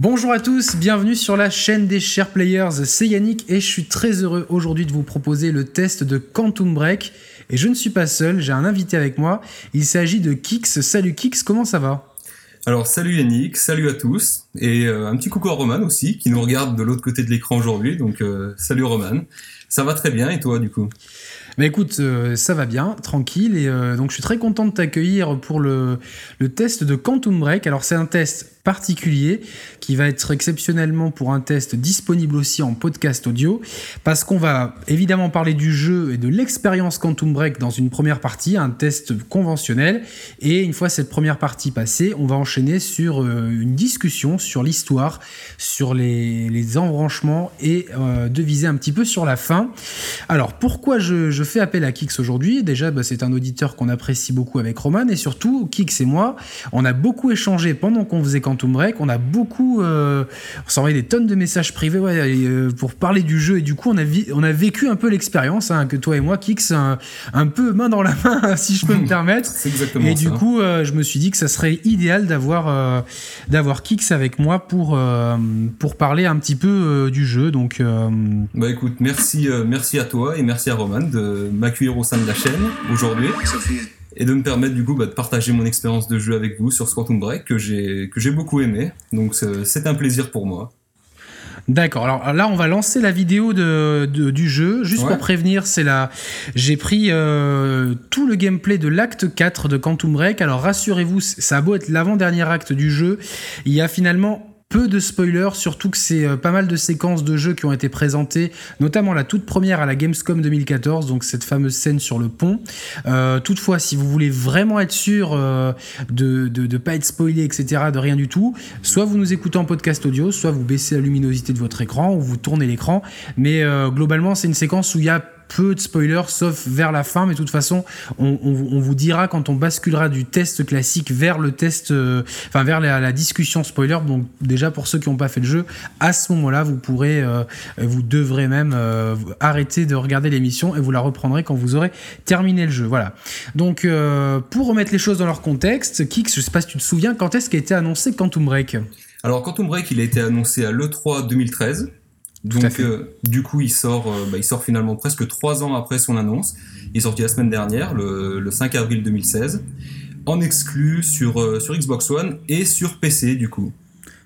Bonjour à tous, bienvenue sur la chaîne des chers players, c'est Yannick et je suis très heureux aujourd'hui de vous proposer le test de Quantum Break. Et je ne suis pas seul, j'ai un invité avec moi, il s'agit de Kix. Salut Kix, comment ça va? Alors salut Yannick, salut à tous, et euh, un petit coucou à Roman aussi, qui nous regarde de l'autre côté de l'écran aujourd'hui, donc euh, salut Roman. Ça va très bien, et toi du coup? Bah écoute, euh, ça va bien, tranquille, et donc je suis très content de t'accueillir pour le, test de Quantum Break. Alors c'est un test particulier qui va être exceptionnellement pour un test disponible aussi en podcast audio parce qu'on va évidemment parler du jeu et de l'expérience Quantum Break dans une première partie, un test conventionnel et une fois cette première partie passée, on va enchaîner sur euh, une discussion sur l'histoire, sur les, les, embranchements et euh, de viser un petit peu sur la fin. Alors pourquoi je fais appel à Kix aujourd'hui Déjà bah, c'est un auditeur qu'on apprécie beaucoup avec Roman et surtout Kix et moi, on a beaucoup échangé pendant qu'on faisait Quantum Break. On a beaucoup, euh, on s'envoyait des tonnes de messages privés euh, pour parler du jeu et du coup on a, on a vécu un peu l'expérience hein, que toi et moi, Kix, un, peu main dans la main si je peux me permettre. exactement et du coup euh, je me suis dit que ça serait idéal d'avoir d'avoir Kix avec moi pour pour parler un petit peu du jeu. Donc bah écoute, merci merci à toi et merci à Roman de m'accueillir au sein de la chaîne aujourd'hui et de me permettre du coup bah, de partager mon expérience de jeu avec vous sur Quantum Break que j'ai que j'ai beaucoup aimé. Donc c'est un plaisir pour moi. D'accord. Alors là, on va lancer la vidéo de, du jeu. Juste pour prévenir, c'est la. J'ai pris euh, tout le gameplay de l'acte 4 de Quantum Break. Alors rassurez-vous, ça a beau être l'avant-dernier acte du jeu, il y a finalement peu de spoilers, surtout que c'est euh, pas mal de séquences de jeux qui ont été présentées, notamment la toute première à la Gamescom 2014, donc cette fameuse scène sur le pont. Euh, toutefois, si vous voulez vraiment être sûr euh, de ne pas être spoilé, etc., de rien du tout, soit vous nous écoutez en podcast audio, soit vous baissez la luminosité de votre écran ou vous tournez l'écran. Mais globalement, c'est une séquence où il y a peu de spoilers, sauf vers la fin. Mais de toute façon, on, vous dira quand on basculera du test classique vers le test, euh, enfin vers la, discussion spoiler. Donc déjà pour ceux qui n'ont pas fait le jeu, à ce moment-là, vous pourrez, euh, vous devrez même euh, arrêter de regarder l'émission et vous la reprendrez quand vous aurez terminé le jeu. Voilà. Donc pour remettre les choses dans leur contexte, Kix, je sais pas si tu te souviens, quand est-ce qu'a été annoncé Quantum Break? Alors Quantum Break, il a été annoncé à l'E3 2013. Donc, euh, du coup, il sort, euh, bah, il sort finalement presque trois ans après son annonce. Il est sorti la semaine dernière, le, 5 avril 2016, en exclu sur, euh, sur Xbox One et sur PC, du coup.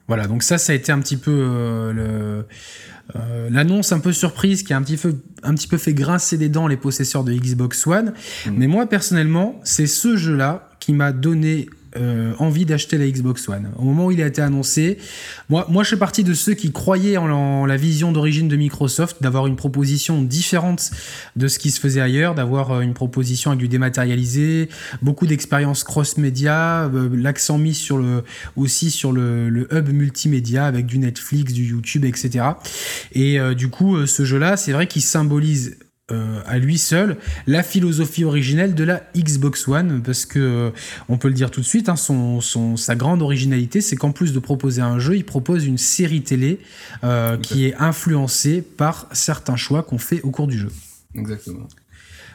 Voilà, donc ça, ça a été un petit peu l'annonce un peu surprise qui a un petit, peu, un petit peu fait grincer des dents les possesseurs de Xbox One. Mm. Mais moi, personnellement, c'est ce jeu-là qui m'a donné euh, envie d'acheter la Xbox One. Au moment où il a été annoncé, moi, moi je fais partie de ceux qui croyaient en, la vision d'origine de Microsoft, d'avoir une proposition différente de ce qui se faisait ailleurs, d'avoir euh, une proposition avec du dématérialisé, beaucoup d'expériences cross-média, euh, l'accent mis aussi sur le, hub multimédia avec du Netflix, du YouTube, etc. Et du coup, ce jeu-là, c'est vrai qu'il symbolise euh, à lui seul la philosophie originelle de la Xbox One parce que euh, on peut le dire tout de suite hein, son, sa grande originalité c'est qu'en plus de proposer un jeu il propose une série télé euh, qui est influencée par certains choix qu'on fait au cours du jeu. Exactement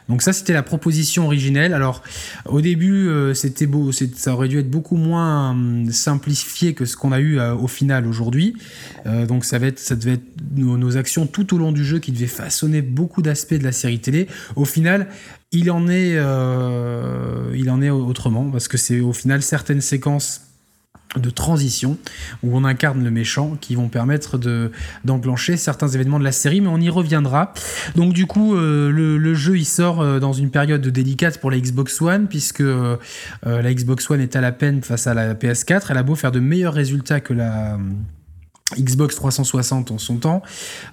donc ça, c'était la proposition originelle. Alors, au début, euh, c'était beau, ça aurait dû être beaucoup moins hum, simplifié que ce qu'on a eu euh, au final aujourd'hui. Euh, donc ça, va être, ça devait être nos, actions tout au long du jeu qui devaient façonner beaucoup d'aspects de la série télé. Au final, il en est, il en est autrement parce que c'est au final certaines séquences de transition où on incarne le méchant qui vont permettre de d'enclencher certains événements de la série mais on y reviendra donc du coup euh, le, jeu il sort euh, dans une période délicate pour la Xbox One puisque euh, la Xbox One est à la peine face à la PS4 elle a beau faire de meilleurs résultats que la Xbox 360 en son temps,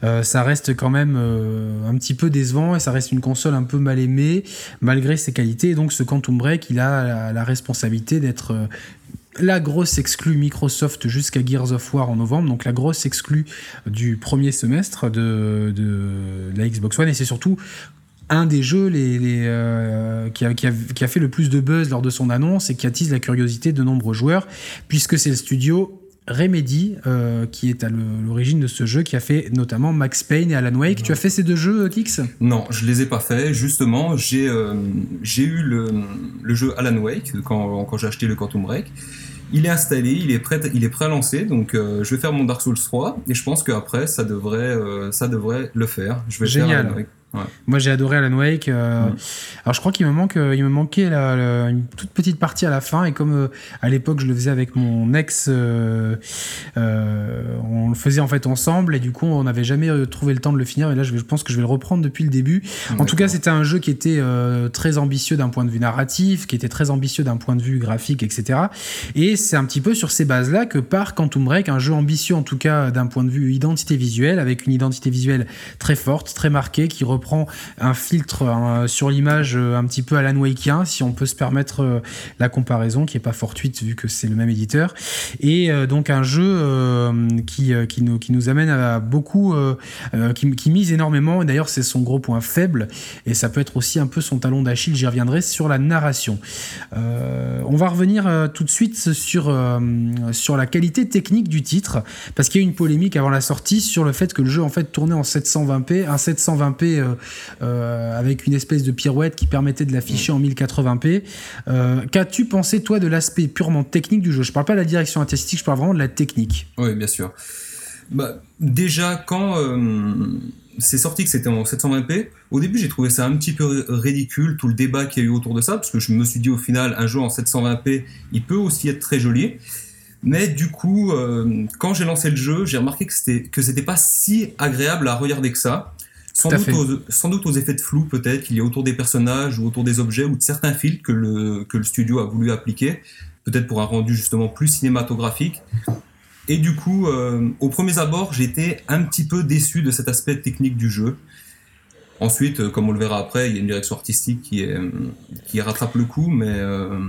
ça reste quand même un petit peu décevant et ça reste une console un peu mal aimée malgré ses qualités. Et donc ce Quantum Break, il a la responsabilité d'être la grosse exclue Microsoft jusqu'à Gears of War en novembre, donc la grosse exclue du premier semestre de, la Xbox One, et c'est surtout un des jeux euh, qui, a, fait le plus de buzz lors de son annonce et qui attise la curiosité de nombreux joueurs, puisque c'est le studio Remedy euh, qui est à l'origine de ce jeu, qui a fait notamment Max Payne et Alan Wake. Tu as fait ces deux jeux, Kix? Non, je les ai pas fait. Justement, j'ai euh, eu le, jeu Alan Wake quand j'ai acheté le Quantum Break. Il est installé, il est prêt, il est prêt à lancer. Donc, je vais faire mon Dark Souls 3 et je pense qu'après, ça devrait, ça devrait le faire. Je vais Génial. Faire moi, j'ai adoré Alan Wake. Euh, alors, je crois qu'il me manque, euh, il me manquait une toute petite partie à la fin. Et comme euh, à l'époque, je le faisais avec mon ex, on le faisait en fait ensemble. Et du coup, on n'avait jamais trouvé le temps de le finir. Et là, je, je, pense que je vais le reprendre depuis le début. En tout cas, c'était un jeu qui était très ambitieux d'un point de vue narratif, qui était très ambitieux d'un point de vue graphique, etc. Et c'est un petit peu sur ces bases-là que part Quantum Break, un jeu ambitieux en tout cas d'un point de vue identité visuelle, avec une identité visuelle très forte, très marquée, qui reprend prend un filtre sur l'image euh, un petit peu Alan Wakeien, si on peut se permettre euh, la comparaison, qui est pas fortuite vu que c'est le même éditeur. Et euh, donc un jeu qui, qui, nous, qui nous amène à beaucoup, qui, mise énormément, d'ailleurs c'est son gros point faible, et ça peut être aussi un peu son talon d'Achille, j'y reviendrai, sur la narration. on va revenir tout de suite sur, sur la qualité technique du titre, parce qu'il y a eu une polémique avant la sortie sur le fait que le jeu en fait tournait en 720p, un 720p euh, avec une espèce de pirouette qui permettait de l'afficher en 1080p. Euh, qu'as-tu pensé, toi, de l'aspect purement technique du jeu? Je parle pas de la direction artistique, je parle vraiment de la technique. Oui, bien sûr. Bah, déjà, quand euh, c'est sorti que c'était en 720p, au début j'ai trouvé ça un petit peu ridicule, tout le débat qu'il y a eu autour de ça, parce que je me suis dit au final, un jeu en 720p, il peut aussi être très joli. Mais du coup, quand j'ai lancé le jeu, j'ai remarqué que c'était que pas si agréable à regarder que ça. Sans doute, aux, sans doute, aux, effets de flou peut-être qu'il y a autour des personnages ou autour des objets ou de certains filtres que le, que le studio a voulu appliquer, peut-être pour un rendu justement plus cinématographique. Et du coup, euh, au premier abord, j'étais un petit peu déçu de cet aspect technique du jeu. Ensuite, euh, comme on le verra après, il y a une direction artistique qui, est, qui rattrape le coup, mais euh,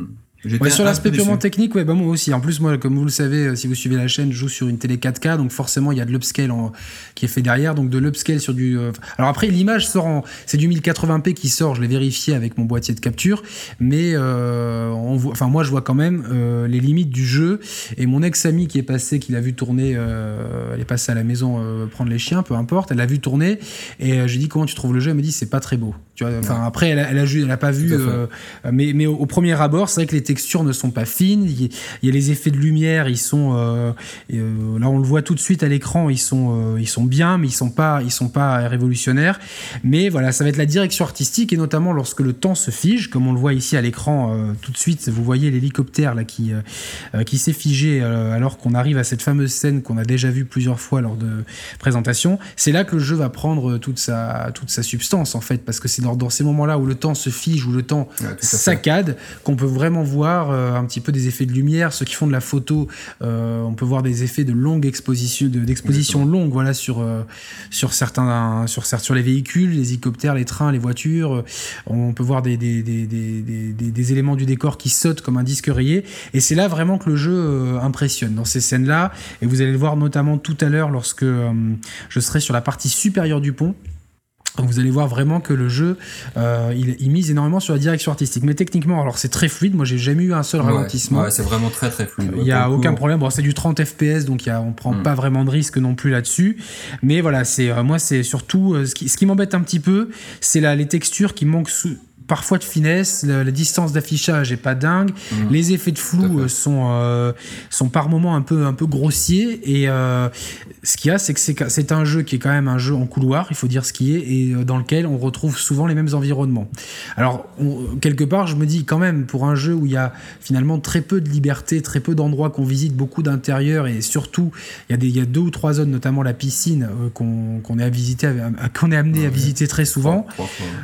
sur l'aspect purement technique, ouais, bah moi aussi. En plus, moi, comme vous le savez, euh, si vous suivez la chaîne, je joue sur une télé 4K, donc forcément, il y a de l'upscale qui est fait derrière, donc de l'upscale sur du. Euh, alors après, l'image sort en, c'est du 1080p qui sort. Je l'ai vérifié avec mon boîtier de capture, mais euh, on voit, enfin moi, je vois quand même les limites du jeu. Et mon ex-ami qui est passé, qui l'a vu tourner, elle est passée à la maison prendre les chiens, peu importe, elle l'a vu tourner, et j'ai dit comment tu trouves le jeu, elle me dit c'est pas très beau. Tu vois, enfin après, elle a, elle a, elle a pas vu, mais mais au, premier abord, c'est vrai que les textures ne sont pas fines. Il y a les effets de lumière, ils sont euh, euh, là on le voit tout de suite à l'écran, ils sont euh, ils sont bien, mais ils sont pas ils sont pas révolutionnaires. Mais voilà, ça va être la direction artistique et notamment lorsque le temps se fige, comme on le voit ici à l'écran tout de suite. Vous voyez l'hélicoptère là qui qui s'est figé alors qu'on arrive à cette fameuse scène qu'on a déjà vue plusieurs fois lors de présentation. C'est là que le jeu va prendre toute sa toute sa substance en fait, parce que c'est dans, ces moments-là où le temps se fige, où le temps saccade, qu'on peut vraiment voir euh, un petit peu des effets de lumière. Ceux qui font de la photo, euh, on peut voir des effets de longue exposition, d'exposition longue, voilà, sur euh, sur certains, sur sur les véhicules, les hélicoptères, les trains, les voitures. On peut voir des des, des, des, des éléments du décor qui sautent comme un disque rayé. Et c'est là vraiment que le jeu impressionne dans ces scènes-là. Et vous allez le voir notamment tout à l'heure lorsque je serai sur la partie supérieure du pont. Donc vous allez voir vraiment que le jeu, euh, il, mise énormément sur la direction artistique. Mais techniquement, alors c'est très fluide. Moi, j'ai jamais eu un seul ralentissement. Ouais, c'est vraiment très très fluide. Il n'y a aucun problème. Bon, c'est du 30 FPS, donc y a, on prend hmm. pas vraiment de risque non plus là-dessus. Mais voilà, c'est euh, moi, c'est surtout euh, ce qui, ce qui m'embête un petit peu, c'est les textures qui manquent sous, parfois de finesse, la, distance d'affichage est pas dingue, mhm. les effets de flou euh, sont euh, sont par moments un peu un peu grossiers et euh, ce qu'il y a c'est que c'est un jeu qui est quand même un jeu en couloir, il faut dire ce qui est et dans lequel on retrouve souvent les mêmes environnements. Alors quelque part, je me dis quand même pour un jeu où il y a finalement très peu de liberté, très peu d'endroits qu'on visite, beaucoup d'intérieur et surtout il y a des il y a deux ou trois zones notamment la piscine qu'on est à visiter qu'on est amené à visiter très souvent.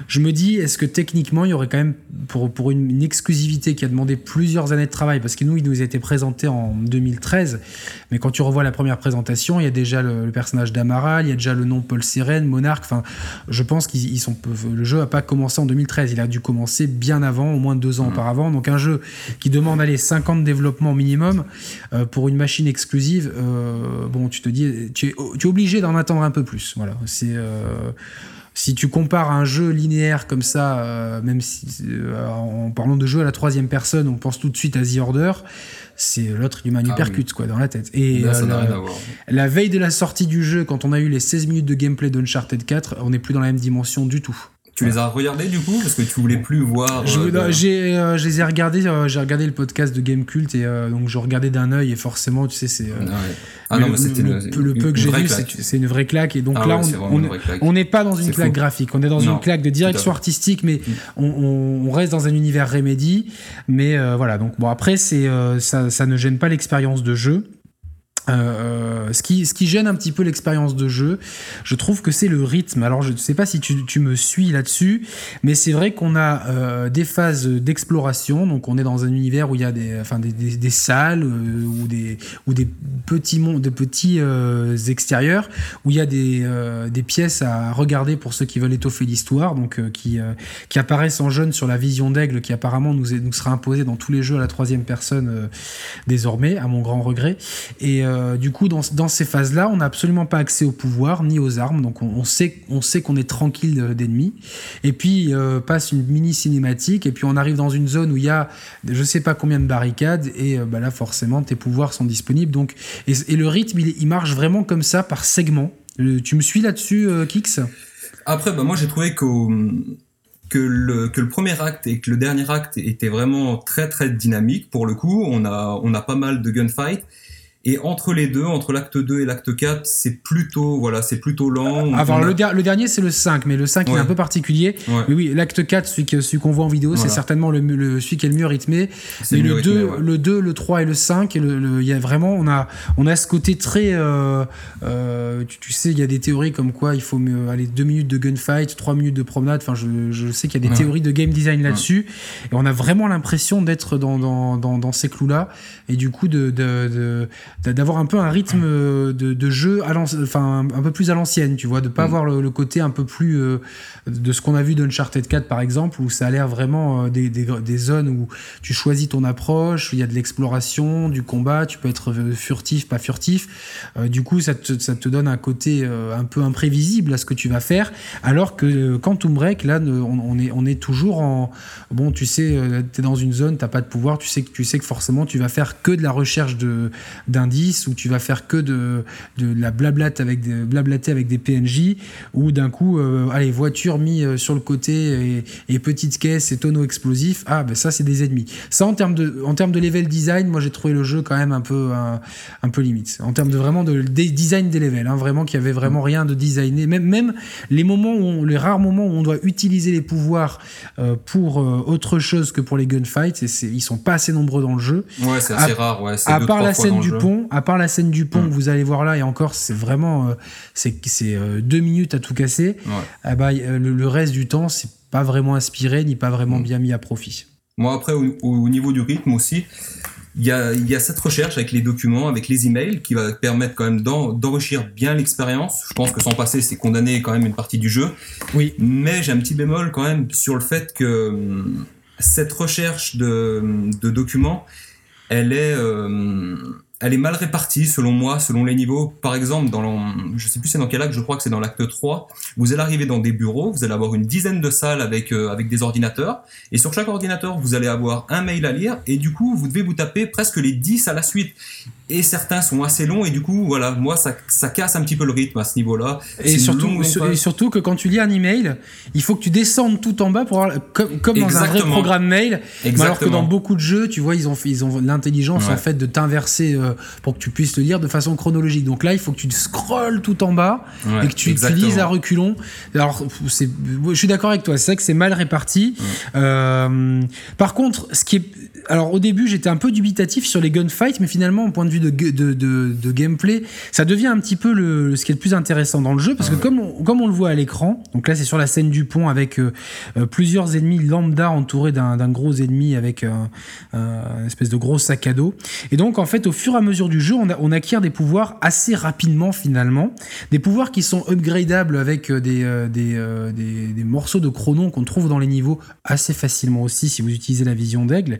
Je me dis est-ce que techniquement il y aurait quand même, pour, pour une, exclusivité qui a demandé plusieurs années de travail, parce que nous, il nous a été présenté en 2013, mais quand tu revois la première présentation, il y a déjà le, personnage d'Amaral, il y a déjà le nom Paul Seren, Monarque, enfin, je pense qu'ils sont, le jeu n'a pas commencé en 2013, il a dû commencer bien avant, au moins deux ans mmh. auparavant, donc un jeu qui demande, aller 50 de développement minimum, euh, pour une machine exclusive, euh, bon, tu te dis, tu es, tu es obligé d'en attendre un peu plus, voilà, c'est... Euh, si tu compares un jeu linéaire comme ça, euh, même si euh, en parlant de jeu à la troisième personne, on pense tout de suite à The Order, c'est l'autre du manu ah percute quoi dans la tête. Et euh, la, veille de la sortie du jeu, quand on a eu les 16 minutes de gameplay d'Uncharted 4, on n'est plus dans la même dimension du tout. Tu les as regardés du coup parce que tu voulais plus voir. Je, j'ai, je les ai regardés. j'ai regardé le podcast de Game Cult et donc je regardais d'un œil et forcément tu sais c'est. Ah, non, mais c'était le, peu que j'ai vu c'est, une vraie claque et donc ah là on n'est pas dans une claque graphique, on est dans une claque de direction artistique mais mm. on, reste dans un univers Remedy mais voilà donc bon après c'est ça, ça ne gêne pas l'expérience de jeu. Euh, ce, qui, ce qui gêne un petit peu l'expérience de jeu, je trouve que c'est le rythme. Alors je ne sais pas si tu, tu me suis là-dessus, mais c'est vrai qu'on a euh, des phases d'exploration, donc on est dans un univers où il y a des, enfin, des, des, salles euh, ou, des, ou des petits, mondes, de petits extérieurs, où il y a des, des pièces à regarder pour ceux qui veulent étoffer l'histoire, donc qui, qui apparaissent en jaune sur la vision d'aigle qui apparemment nous, est, nous sera imposée dans tous les jeux à la troisième personne désormais, à mon grand regret. Et euh, du coup, dans, ces phases-là, on n'a absolument pas accès au pouvoir ni aux armes, donc on, sait on sait qu'on est tranquille d'ennemis. Et puis euh, passe une mini cinématique, et puis on arrive dans une zone où il y a je sais pas combien de barricades, et euh, bah là forcément tes pouvoirs sont disponibles. Donc et, le rythme, il, marche vraiment comme ça par segment. tu me suis là-dessus, Kix? Après, bah, moi j'ai trouvé que le, premier acte et que le dernier acte étaient vraiment très très dynamiques pour le coup. On a, on a pas mal de gunfight. Et entre les deux, entre l'acte 2 et l'acte 4, c'est plutôt, voilà, c'est plutôt lent. Alors, le, le, dernier, c'est le 5, mais le 5 est un peu particulier. Mais oui, l'acte 4, celui, qu'on voit en vidéo, c'est certainement le, le, celui qui est le mieux rythmé. Mais le, 2, le 2, le 3 et le 5, il y a vraiment, on a, on a ce côté très, euh, euh, tu, sais, il y a des théories comme quoi il faut aller 2 minutes de gunfight, 3 minutes de promenade. Enfin, je, je sais qu'il y a des théories de game design là-dessus. Et on a vraiment l'impression d'être dans, dans, dans, dans, ces clous-là. Et du coup, de, de, de d'avoir un peu un rythme euh, de, jeu à enfin un peu plus à l'ancienne, tu vois, de pas mm. avoir le, côté un peu plus euh, de ce qu'on a vu d'Uncharted 4 par exemple, où ça a l'air vraiment euh, des, des, zones où tu choisis ton approche, il y a de l'exploration, du combat, tu peux être furtif, pas furtif. du coup, ça te, ça te, donne un côté un peu imprévisible à ce que tu vas faire, alors que Quantum Break, là, on, on est, on est toujours en bon, tu sais, tu es dans une zone, t'as pas de pouvoir, tu sais que tu sais que forcément tu vas faire que de la recherche de d'un où tu vas faire que de, de la blablate avec des, blablater avec des PNJ ou d'un coup euh, allez voiture mis euh, sur le côté et, et petite caisse et tonneau explosif. Ah ben ça c'est des ennemis. Ça en termes de en termes de level design moi j'ai trouvé le jeu quand même un peu un, peu limite. En termes de vraiment de, design des levels hein, vraiment qu'il y avait vraiment rien de designé. Même même les moments où les rares moments où on doit utiliser les pouvoirs euh, pour autre chose que pour les gunfights et ils sont pas assez nombreux dans le jeu. Ouais c'est assez rare ouais à part la scène du pont à part la scène du pont mm. que vous allez voir là, et encore, c'est vraiment euh, c'est euh, deux minutes à tout casser. Ah bah, euh, le, reste du temps, c'est pas vraiment inspiré ni pas vraiment mm. bien mis à profit. Moi, après, au, niveau du rythme aussi, il y a, y a, cette recherche avec les documents, avec les emails, qui va permettre quand même d'enrichir bien l'expérience. Je pense que sans passer, c'est condamner quand même une partie du jeu. Oui. Mais j'ai un petit bémol quand même sur le fait que cette recherche de, de documents, elle est, elle est mal répartie selon moi, selon les niveaux. Par exemple, dans le, je sais plus c'est dans quel acte, je crois que c'est dans l'acte 3, vous allez arriver dans des bureaux, vous allez avoir une dizaine de salles avec, euh, avec des ordinateurs, et sur chaque ordinateur, vous allez avoir un mail à lire, et du coup, vous devez vous taper presque les 10 à la suite et certains sont assez longs et du coup voilà moi ça, ça casse un petit peu le rythme à ce niveau-là. Et surtout surtout que quand tu lis un email il faut que tu descendes tout en bas pour comme, comme dans un vrai programme mail. Alors que dans beaucoup de jeux tu vois ils ont ils ont l'intelligence en fait de t'inverser euh, pour que tu puisses le lire de façon chronologique. Donc là il faut que tu scrolles tout en bas et que tu, lises à reculons. Alors je suis d'accord avec toi c'est vrai que c'est mal réparti. Euh, par contre ce qui est alors au début j'étais un peu dubitatif sur les gunfights mais finalement au point de vue de, de, de, gameplay ça devient un petit peu le, ce qui est le plus intéressant dans le jeu parce que comme on, comme on le voit à l'écran donc là c'est sur la scène du pont avec euh, euh, plusieurs ennemis lambda entourés d'un gros ennemi avec un, une espèce de gros sac à dos. Et donc en fait au fur et à mesure du jeu on, on acquiert des pouvoirs assez rapidement finalement. Des pouvoirs qui sont upgradables avec euh, des, des, des, des morceaux de chronon qu'on trouve dans les niveaux assez facilement aussi si vous utilisez la vision d'aigle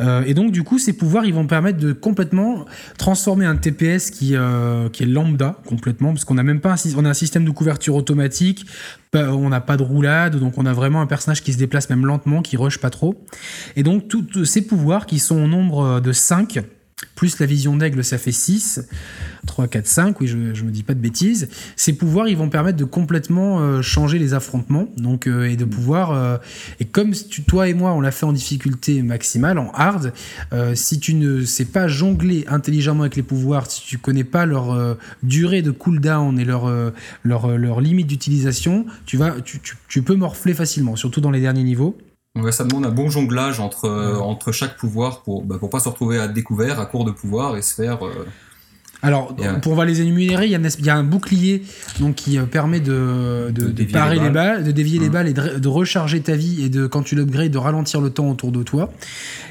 euh, et donc, du coup, ces pouvoirs, ils vont permettre de complètement transformer un TPS qui, euh, qui est lambda complètement, parce qu'on a même pas un, a un système de couverture automatique, on n'a pas de roulade, donc on a vraiment un personnage qui se déplace même lentement, qui rush pas trop. Et donc, tous ces pouvoirs qui sont au nombre de 5, plus la vision d'aigle, ça fait 6, 3, 4, 5, oui, je, je me dis pas de bêtises. Ces pouvoirs, ils vont permettre de complètement euh, changer les affrontements, donc euh, et de Mm. pouvoir. euh, et comme tu- toi et moi, on l'a fait en difficulté maximale, en hard, si tu ne sais pas jongler intelligemment avec les pouvoirs, si tu connais pas leur durée de cooldown et leur leur, leur limite d'utilisation, tu vas, tu, tu, tu peux morfler facilement, surtout dans les derniers niveaux. Ouais, ça demande un bon jonglage entre, euh, entre chaque pouvoir pour, bah, pour pas se retrouver à découvert, à court de pouvoir et se faire. euh, Alors, pour on va les énumérer, il y, y a un bouclier donc, qui euh, permet de, de, De parer les les balles. de dévier les Mhm. balles et de, recharger ta vie et de, quand tu l'upgrades, de ralentir le temps autour de toi.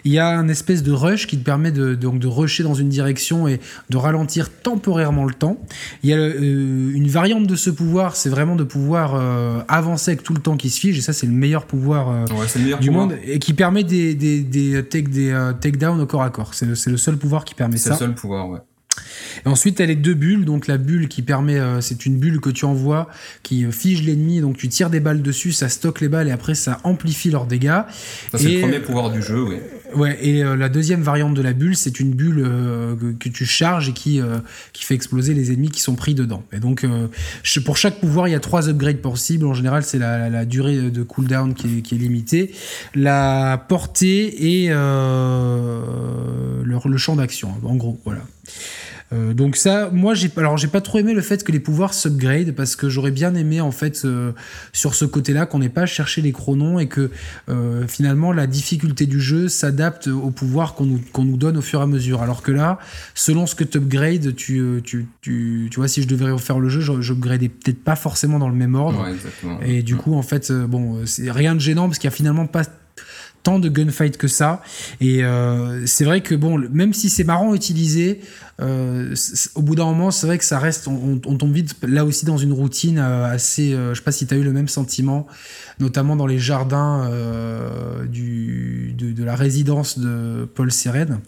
Il y a un espèce de rush qui te permet de, donc, de rusher dans une direction et de ralentir temporairement le temps. Il y a euh, une variante de ce pouvoir, c'est vraiment de pouvoir euh, avancer avec tout le temps qui se fige, et ça, c'est le meilleur pouvoir euh, Ouais, c'est le meilleur du pouvoir. monde, et qui permet des, des, des, take, des euh, takedowns au corps à corps. C'est le, c'est le seul pouvoir qui permet C'est ça. le seul pouvoir, ouais. Et ensuite, elle est deux bulles. Donc la bulle qui permet, euh, c'est une bulle que tu envoies, qui euh, fige l'ennemi. Donc tu tires des balles dessus, ça stocke les balles et après ça amplifie leurs dégâts. Ça, c'est le premier pouvoir du jeu, oui. Ouais. Et euh, la deuxième variante de la bulle, c'est une bulle euh, que, que tu charges et qui euh, qui fait exploser les ennemis qui sont pris dedans. Et donc euh, pour chaque pouvoir, il y a trois upgrades possibles. En général, c'est la, la- la durée de cooldown qui est, qui est limitée, la portée et euh, le, le champ d'action. En gros, voilà. Euh, donc ça, moi j'ai alors j'ai pas trop aimé le fait que les pouvoirs s'upgrade parce que j'aurais bien aimé en fait euh, sur ce côté-là qu'on n'ait pas cherché les chronos et que euh, finalement la difficulté du jeu s'adapte aux pouvoirs qu'on nous, qu'on nous donne au fur et à mesure. Alors que là, selon ce que tu upgrades, tu, tu, tu, tu vois si je devais refaire le jeu, je- j'upgradais peut-être pas forcément dans le même ordre. Ouais. Et du coup, en fait, bon, c'est rien de gênant parce qu'il y a finalement pas tant de gunfight que ça. Et euh, c'est vrai que bon, même si c'est marrant à utiliser, euh, au bout d'un moment, c'est vrai que ça reste, on, tombe vite là aussi dans une routine euh, assez. euh, je sais pas si tu as eu le même sentiment, notamment dans les jardins de la résidence de Paul Sérène.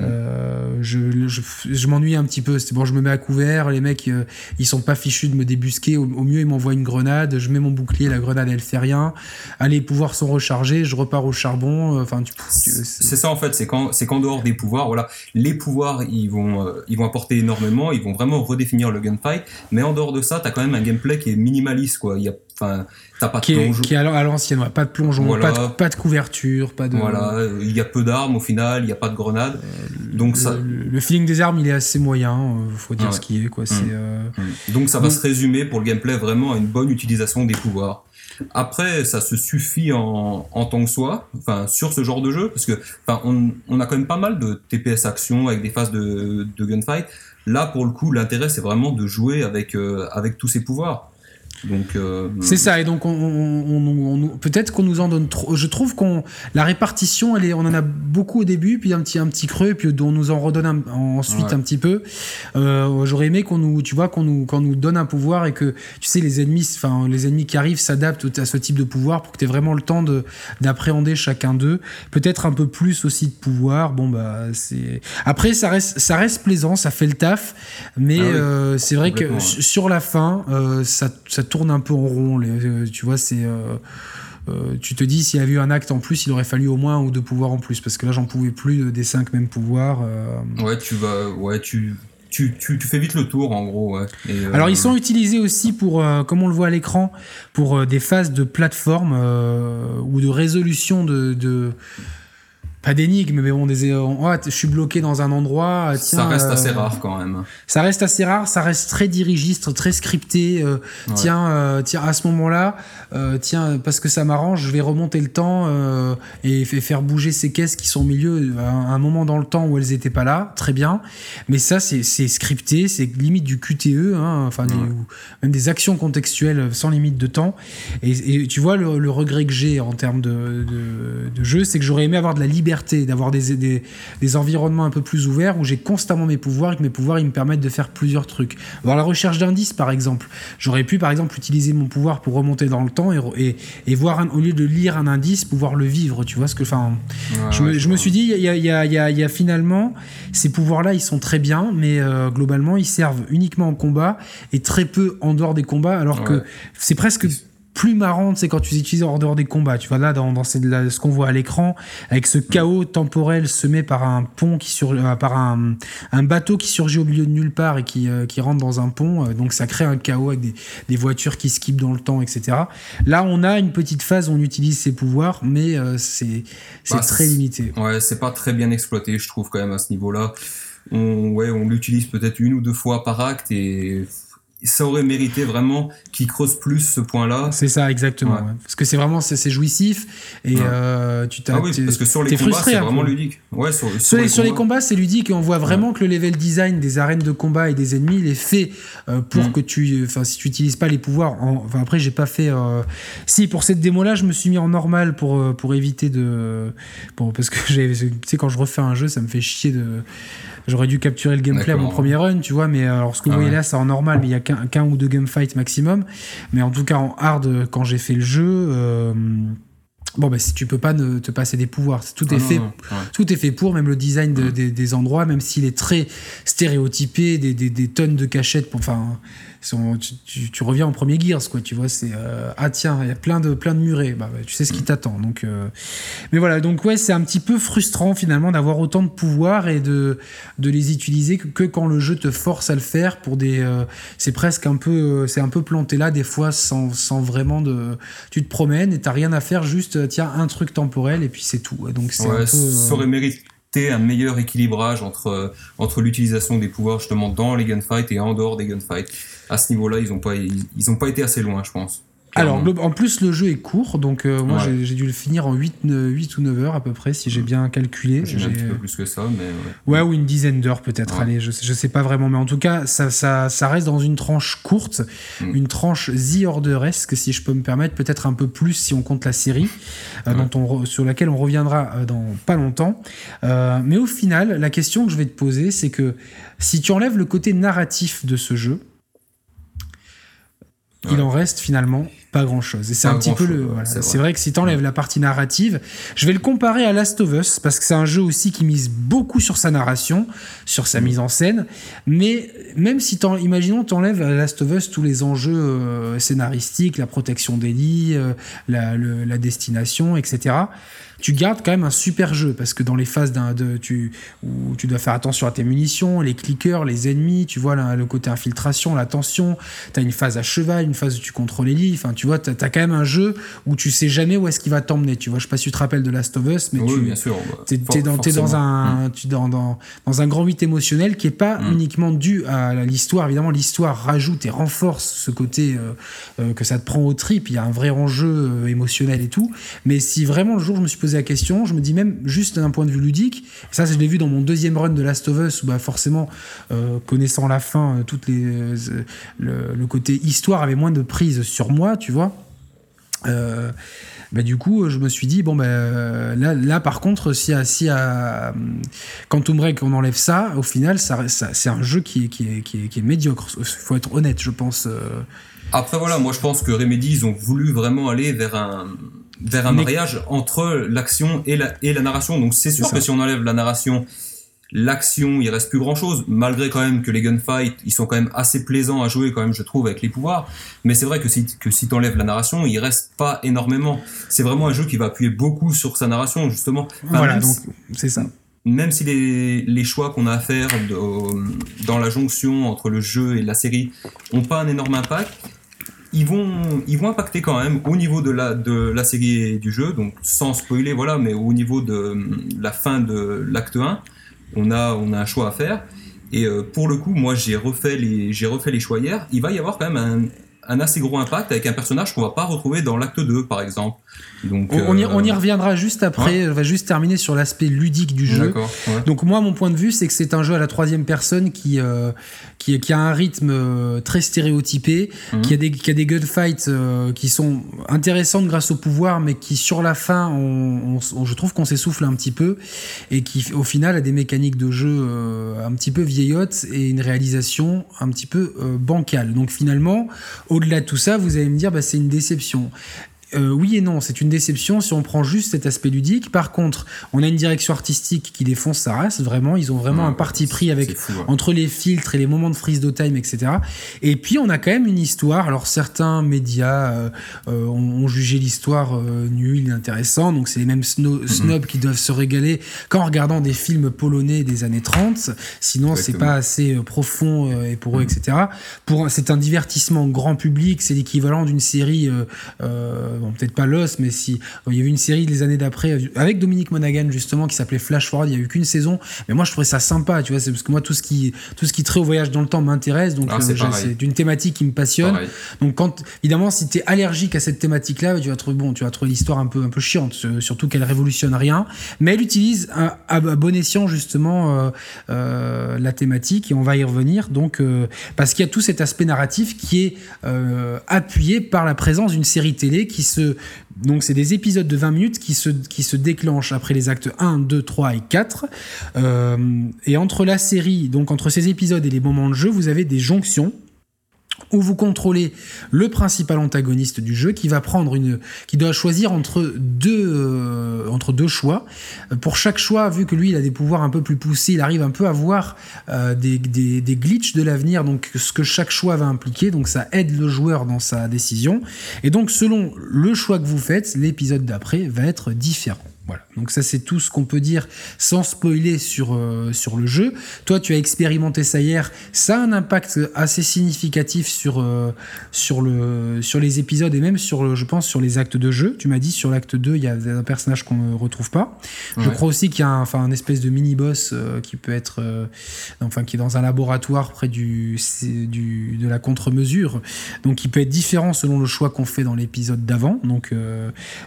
Euh, je je, je m'ennuie un petit peu. C'est bon, je me mets à couvert. Les mecs, euh, ils sont pas fichus de me débusquer. Au, au mieux, ils m'envoient une grenade. Je mets mon bouclier. La grenade, elle fait rien. Les pouvoirs sont rechargés. Je repars au charbon. euh, Enfin, tu, tu- C'est ça en fait, c'est quand c'est qu'en dehors des pouvoirs, voilà, les pouvoirs ils vont euh, ils vont apporter énormément, ils vont vraiment redéfinir le gunfight, mais en dehors de ça, t'as quand même un gameplay qui est minimaliste quoi. Il y a, enfin, t'as pas de qui est, plongeon, qui est à l'an- à l'ancienne. ouais. Pas de plongeon, Voilà. pas, de, pas de couverture, pas de. voilà, euh, il y a peu d'armes au final, il y a pas de grenades, donc Le, ça, le- feeling des armes, il est assez moyen. euh, faut dire Ah ce ouais. qui est quoi. C'est. euh, donc ça va Donc- se résumer pour le gameplay vraiment à une bonne utilisation des pouvoirs. Après, ça se suffit en, en tant que soi, enfin sur ce genre de jeu, parce que enfin on, on a quand même pas mal de TPS action avec des phases de, de gunfight. Là, pour le coup, l'intérêt c'est vraiment de jouer avec euh, avec tous ces pouvoirs. Donc euh, C'est ça, et donc on, on- on- on- peut-être qu'on nous en donne trop. Je trouve qu'on la répartition, elle est, on en a beaucoup au début, puis un petit un petit creux, puis on nous en redonne un- ensuite Ouais. un petit peu. Euh, J'aurais aimé qu'on nous, tu vois, qu'on nous qu'on nous donne un pouvoir et que tu sais les ennemis, enfin les ennemis qui arrivent s'adaptent à ce type de pouvoir pour que tu aies vraiment le temps de d'appréhender chacun d'eux. Peut-être un peu plus aussi de pouvoir. Bon bah c'est. Après ça reste ça reste plaisant, ça fait le taf, mais Ah oui, euh, c'est vrai que ouais. sur la fin, ça, ça tourne un peu en rond. les- euh, tu vois, c'est. euh, euh, tu te dis, s'il y avait eu un acte en plus, il aurait fallu au moins un ou deux pouvoirs en plus, parce que là, j'en pouvais plus des cinq mêmes pouvoirs. euh. ouais, tu vas, ouais, tu tu, tu, tu fais vite le tour en gros. Ouais. Et, euh, Alors, ils sont utilisés aussi pour, comme on le voit à l'écran, pour des phases de plateforme ou de résolution de. de- pas d'énigmes, mais bon, des, euh, ah, je suis bloqué dans un endroit. ah, Tiens, ça reste euh, assez rare quand même. Ça reste assez rare, ça reste très dirigiste, très scripté. euh, Ouais. Tiens, euh, tiens, à ce moment-là, euh, tiens, parce que ça m'arrange, je vais remonter le temps euh, et fa- faire bouger ces caisses qui sont au milieu à un, moment dans le temps où elles étaient pas là. Très bien. Mais ça, c'est scripté, c'est limite du QTE, hein, enfin, des- Ouais. même des actions contextuelles sans limite de temps. Et, et tu vois, le, le regret que j'ai en termes de, de, de jeu, c'est que j'aurais aimé avoir de la liberté, d'avoir des, des, des environnements un peu plus ouverts où j'ai constamment mes pouvoirs et que mes pouvoirs ils me permettent de faire plusieurs trucs. Avoir la recherche d'indices, par exemple. J'aurais pu, par exemple, utiliser mon pouvoir pour remonter dans le temps et, re- et, et voir, un- au lieu de lire un indice, pouvoir le vivre. Tu vois ce que. Enfin, Ouais, je, me, je suis dit, il y a, il y, a, il y, a, il y a finalement, ces pouvoirs-là, ils sont très bien, mais euh, globalement, ils servent uniquement en combat et très peu en dehors des combats, alors que c'est presque plus marrante, c'est quand tu utilises en dehors des combats. Tu vois, là, dans, dans ce qu'on voit à l'écran, avec ce chaos temporel semé par un pont qui sur, euh, par un, un, bateau qui surgit au milieu de nulle part et qui, euh, qui rentre dans un pont. Euh, donc, ça crée un chaos avec des, des, voitures qui skippent dans le temps, etc. Là, on a une petite phase où on utilise ses pouvoirs, mais c'est c'est bah, très limité. Ouais, c'est pas très bien exploité, je trouve, quand même, à ce niveau-là. On, ouais, on l'utilise peut-être une ou deux fois par acte et ça aurait mérité vraiment qu'il creuse plus ce point-là. C'est ça, exactement. Parce que c'est vraiment c'est jouissif et euh, tu t'as. Ah oui, parce que sur les combats, c'est vraiment ludique. Ouais, sur, sur, les, combats, c'est ludique et on voit vraiment que le level design des arènes de combat et des ennemis, il est fait euh, pour mm. que tu. Enfin, si tu utilises pas les pouvoirs. enfin, après, j'ai pas fait. Euh, si, pour cette démo-là, je me suis mis en normal pour, pour éviter de. Bon, parce que j'ai. Tu sais, quand je refais un jeu, ça me fait chier de J'aurais dû capturer le gameplay à mon premier run, tu vois, mais alors ce que vous ah voyez là, c'est en normal, mais il y a qu'un ou deux gunfights maximum. Mais en tout cas, en hard, quand j'ai fait le jeu, euh, Bon, bah, si tu peux pas ne, te passer des pouvoirs, tout est ah fait, tout est fait pour, même le design des, endroits, même s'il est très stéréotypé, des, des, tonnes de cachettes, pour, enfin, tu, reviens en premier Gears, quoi, tu vois, c'est euh, ah tiens, il y a plein de plein de murets, bah, tu sais ce qui t'attend. Donc, euh, mais voilà, donc ouais, c'est un petit peu frustrant finalement d'avoir autant de pouvoirs et de de les utiliser que, quand le jeu te force à le faire pour des, euh, c'est presque un peu, c'est un peu planté là des fois sans, sans vraiment de, tu te promènes et t'as rien à faire, juste tiens un truc temporel et puis c'est tout. Donc c'est un peu, ça aurait mérité un meilleur équilibrage entre, entre l'utilisation des pouvoirs justement dans les gunfights et en dehors des gunfights à ce niveau-là, ils n'ont pas, ils, ont pas été assez loin, je pense. Alors, en plus, le jeu est court, donc euh, moi j'ai dû le finir en 8, 8, ou 9 heures à peu près, si j'ai bien calculé. J'ai un petit peu plus que ça, mais. Ouais, ou une dizaine d'heures peut-être, allez, je, je sais pas vraiment, mais en tout cas, ça, ça, ça reste dans une tranche courte, mm. une tranche The Orderesque, si je peux me permettre, peut-être un peu plus si on compte la série, euh, dont on, sur laquelle on reviendra euh, dans pas longtemps. mais au final, la question que je vais te poser, c'est que si tu enlèves le côté narratif de ce jeu, il en reste finalement pas grand chose. Et c'est un petit peu le. c'est vrai. que si t'enlèves la partie narrative, je vais le comparer à Last of Us parce que c'est un jeu aussi qui mise beaucoup sur sa narration, sur sa mm. mise en scène. Mais même si t'en, imaginons t'enlèves à Last of Us tous les enjeux euh, scénaristiques, la protection des lits, euh, la, la, destination, etc tu gardes quand même un super jeu parce que dans les phases d'un de tu où tu dois faire attention à tes munitions, les clickers, les ennemis, tu vois le côté infiltration, la tension, tu as une phase à cheval, une phase où tu contrôles les lits, enfin tu vois tu as, quand même un jeu où tu sais jamais où est-ce qu'il va t'emmener, tu vois, je sais pas si tu te rappelles de Last of Us mais oui, tu bien sûr, es, dans, dans un tu dans, dans, dans, un grand 8 émotionnel qui est pas mm. uniquement dû à l'histoire, évidemment l'histoire rajoute et renforce ce côté euh, euh, que ça te prend au trip, il y a un vrai enjeu euh, émotionnel et tout, mais si vraiment le jour je me suis posé la question. Je me dis même juste d'un point de vue ludique, ça je l'ai vu dans mon deuxième run de Last of Us, où bah, forcément, euh, connaissant la fin, euh, toutes les, euh, le, côté histoire avait moins de prise sur moi, tu vois. bah, du coup, je me suis dit, bon, bah, là, là, par contre, si à, si à Quantum Break on enlève ça, au final, ça, c'est un jeu qui est, qui est, qui est, qui est médiocre. Faut être honnête, je pense. Après, voilà, moi je pense que Remedy, ils ont voulu vraiment aller vers un vers un mariage entre l'action et la, et la narration. Donc c'est sûr que si on enlève la narration, l'action, il reste plus grand chose, malgré quand même que les gunfights, ils sont quand même assez plaisants à jouer quand même, je trouve, avec les pouvoirs. Mais c'est vrai que si, que si t'enlèves la narration, il reste pas énormément. C'est vraiment un jeu qui va appuyer beaucoup sur sa narration, justement. voilà, donc c'est ça. Même si les, les choix qu'on a à faire de, dans la jonction entre le jeu et la série ont pas un énorme impact, ils vont, ils vont impacter quand même au niveau de la, de la série du jeu, donc sans spoiler, voilà, mais au niveau de la fin de l'acte 1, on a, on a un choix à faire. Et euh, pour le coup, moi j'ai refait, les, j'ai refait les choix hier. Il va y avoir quand même un, un assez gros impact avec un personnage qu'on va pas retrouver dans l'acte 2 par exemple. Donc, on, y, on, y, euh, reviendra juste après, on va juste terminer sur l'aspect ludique du jeu. Donc moi mon point de vue c'est que c'est un jeu à la troisième personne qui, euh, qui, qui, a un rythme euh, très stéréotypé, mhm. qui, a des, qui a des gunfights qui sont intéressantes grâce au pouvoir mais qui sur la fin on, je trouve qu'on s'essouffle un petit peu et qui au final a des mécaniques de jeu un petit peu vieillottes et une réalisation un petit peu bancale. Donc finalement au-delà de tout ça, vous allez me dire, bah, c'est une déception. Euh, oui et non, c'est une déception si on prend juste cet aspect ludique. Par contre, on a une direction artistique qui défonce sa race, vraiment. Ils ont vraiment un parti pris avec entre les filtres et les moments de freeze de time, etc. Et puis on a quand même une histoire. Alors certains médias euh, euh, ont, jugé l'histoire nulle, inintéressante, donc c'est les mêmes mm-hmm. snobs qui doivent se régaler qu'en regardant des films polonais des années 30. Sinon, c'est pas assez profond et pour eux, mm-hmm. etc. Pour c'est un divertissement grand public, c'est l'équivalent d'une série peut-être pas Lost, mais si il y avait une série les années d'après avec Dominique Monaghan justement qui s'appelait Flash Forward. Il y a eu qu'une saison, mais moi je trouvais ça sympa, tu vois, c'est parce que moi tout ce qui tout ce qui trait au voyage dans le temps m'intéresse, donc ah, euh, c'est une thématique qui me passionne. Donc quand évidemment si tu es allergique à cette thématique-là, tu vas trouver bon, tu vas trouver l'histoire un peu un peu chiante, surtout qu'elle révolutionne rien, mais elle utilise à, bon escient justement euh, euh, la thématique et on va y revenir. Donc parce qu'il y a tout cet aspect narratif qui est appuyé par la présence d'une série télé qui donc c'est des épisodes de 20 minutes qui se, qui se déclenchent après les actes 1, 2, 3 et 4. Euh, et entre la série, donc entre ces épisodes et les moments de jeu, vous avez des jonctions où vous contrôlez le principal antagoniste du jeu qui va prendre une qui doit choisir entre deux euh, choix. Pour chaque choix vu que lui il a des pouvoirs un peu plus poussés il arrive un peu à voir euh, des, des, des, glitches de l'avenir donc ce que chaque choix va impliquer. Donc ça aide le joueur dans sa décision. Et donc selon le choix que vous faites l'épisode d'après va être différent. Voilà. Donc ça c'est tout ce qu'on peut dire sans spoiler sur, euh, sur le jeu. Toi tu as expérimenté ça hier, ça a un impact assez significatif sur, euh, sur, le, sur les épisodes et même sur, je pense, sur les actes de jeu. Tu m'as dit sur l'acte 2 il y a un personnage qu'on ne retrouve pas. Je crois aussi qu'il y a un, enfin, un espèce de mini-boss euh, qui peut être, enfin qui est dans un laboratoire près du, du, de la contre-mesure. Donc qui peut être différent selon le choix qu'on fait dans l'épisode d'avant. Donc,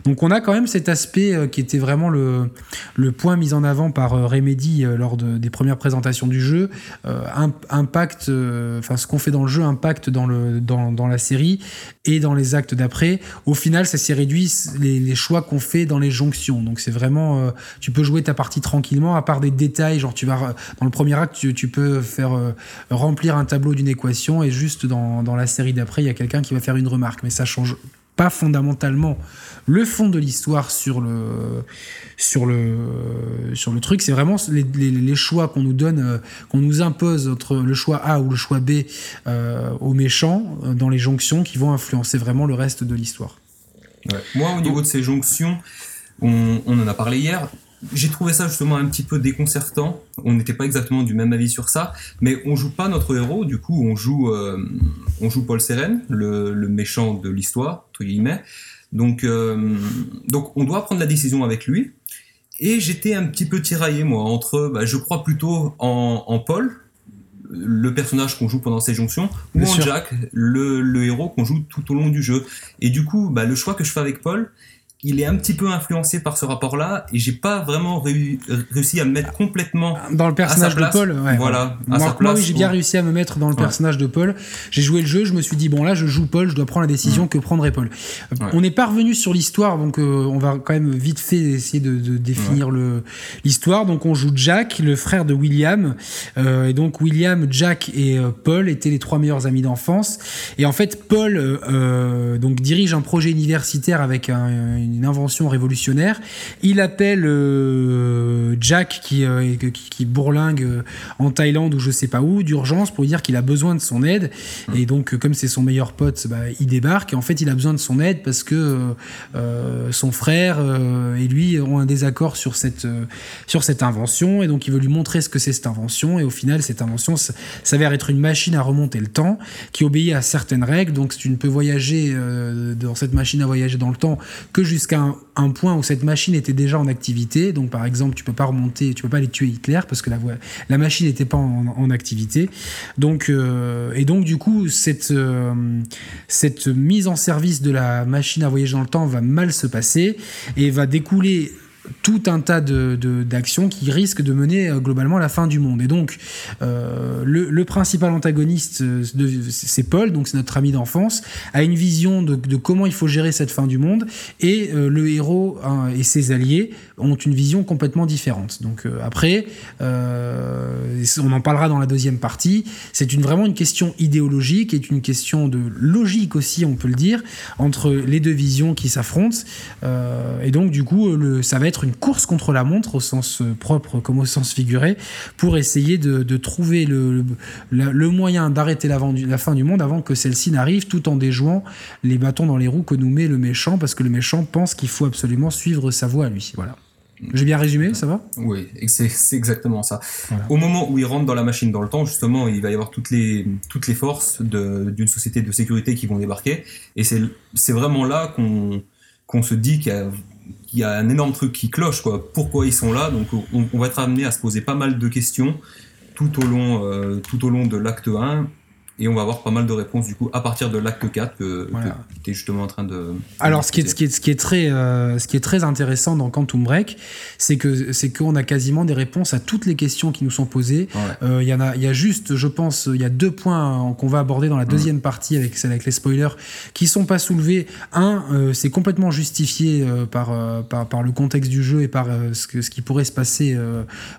donc on a quand même cet aspect qui était vraiment le, le point mis en avant par euh, Remedy euh, lors des premières présentations du jeu. Euh, impact, enfin ce qu'on fait dans le jeu impacte dans, la série et dans les actes d'après. Au final, ça s'est réduit les, choix qu'on fait dans les jonctions. Donc c'est vraiment, tu peux jouer ta partie tranquillement, à part des détails, genre tu vas dans le premier acte, tu, tu peux faire remplir un tableau d'une équation et juste dans, dans la série d'après, il y a quelqu'un qui va faire une remarque, mais ça change pas fondamentalement le fond de l'histoire sur le, sur le, sur le truc. C'est vraiment les, choix qu'on nous donne, euh, qu'on nous impose entre le choix A ou le choix B euh, aux méchants euh, dans les jonctions qui vont influencer vraiment le reste de l'histoire. Moi, au niveau de ces jonctions, on, on en a parlé hier j'ai trouvé ça justement un petit peu déconcertant. On n'était pas exactement du même avis sur ça, mais on joue pas notre héros. Du coup, on joue, euh, on joue Paul Seren, le, méchant de l'histoire, entre guillemets. Donc, euh, donc, on doit prendre la décision avec lui. Et j'étais un petit peu tiraillé moi entre, bah, je crois plutôt en, Paul, le personnage qu'on joue pendant ces jonctions, ou en Jack, le, le héros qu'on joue tout au long du jeu. Et du coup, bah, le choix que je fais avec Paul, il est un petit peu influencé par ce rapport-là et j'ai pas vraiment réussi à me mettre complètement dans le personnage de Paul. voilà. moi, oui, j'ai bien réussi à me mettre dans le personnage de Paul. J'ai joué le jeu, je me suis dit bon là, je joue Paul, je dois prendre la décision que prendrait Paul. On n'est pas revenu sur l'histoire, donc euh, on va quand même vite fait essayer de, définir le l'histoire. Donc on joue Jack, le frère de William, euh, et donc William, Jack et euh, Paul étaient les trois meilleurs amis d'enfance. Et en fait, Paul donc dirige un projet universitaire avec un, une une invention révolutionnaire. Il appelle euh, Jack qui, euh, qui, bourlingue euh, en Thaïlande ou je sais pas où d'urgence pour lui dire qu'il a besoin de son aide. Et donc, comme c'est son meilleur pote, bah, il débarque. Et en fait, il a besoin de son aide parce que son frère et lui ont un désaccord sur cette, sur cette invention. Et donc, il veut lui montrer ce que c'est cette invention. Et au final, cette invention s'avère être une machine à remonter le temps qui obéit à certaines règles. Donc, tu ne peux voyager dans cette machine à voyager dans le temps que jusqu'à jusqu'à un, point où cette machine était déjà en activité. Donc, par exemple, tu peux pas remonter, tu peux pas aller tuer Hitler parce que la, la machine n'était pas en, activité. Donc, euh, et donc, du coup, cette, euh, cette mise en service de la machine à voyager dans le temps va mal se passer et va découler tout un tas d'actions de, qui risquent de mener euh, globalement la fin du monde. Et donc, euh, le, principal antagoniste, euh, c'est Paul, donc c'est notre ami d'enfance, a une vision de, comment il faut gérer cette fin du monde, et le héros hein, et ses alliés ont une vision complètement différente. Donc après, on en parlera dans la deuxième partie, c'est une, vraiment une question idéologique et une question de logique aussi, on peut le dire, entre les deux visions qui s'affrontent. et donc, du coup, ça va être une course contre la montre au sens euh, propre comme au sens figuré pour essayer de, trouver le, le, moyen d'arrêter la, la, fin du monde avant que celle-ci n'arrive tout en déjouant les bâtons dans les roues que nous met le méchant parce que le méchant pense qu'il faut absolument suivre sa voie à lui. Voilà. J'ai bien résumé, ça va? Oui, c'est exactement ça. Au moment où il rentre dans la machine dans le temps, justement, il va y avoir toutes les, toutes les forces d'une société de sécurité qui vont débarquer. Et c'est vraiment là qu'on qu'on se dit qu'il y a y a un énorme truc qui cloche, quoi. Pourquoi ils sont là? Donc, on, va être amené à se poser pas mal de questions tout au long, euh, tout au long de l'acte 1 et on va avoir pas mal de réponses du coup à partir de l'acte 4 que, tu es justement en train de. Alors ce qui, est, ce, qui est, ce qui est très euh, ce qui est très intéressant dans Quantum Break, c'est que c'est qu'on a quasiment des réponses à toutes les questions qui nous sont posées. Euh, il y en a il y a juste je pense il y a deux points qu'on va aborder dans la deuxième partie avec avec les spoilers qui sont pas soulevés. Un euh, c'est complètement justifié par, par, par le contexte du jeu et par ce que ce qui pourrait se passer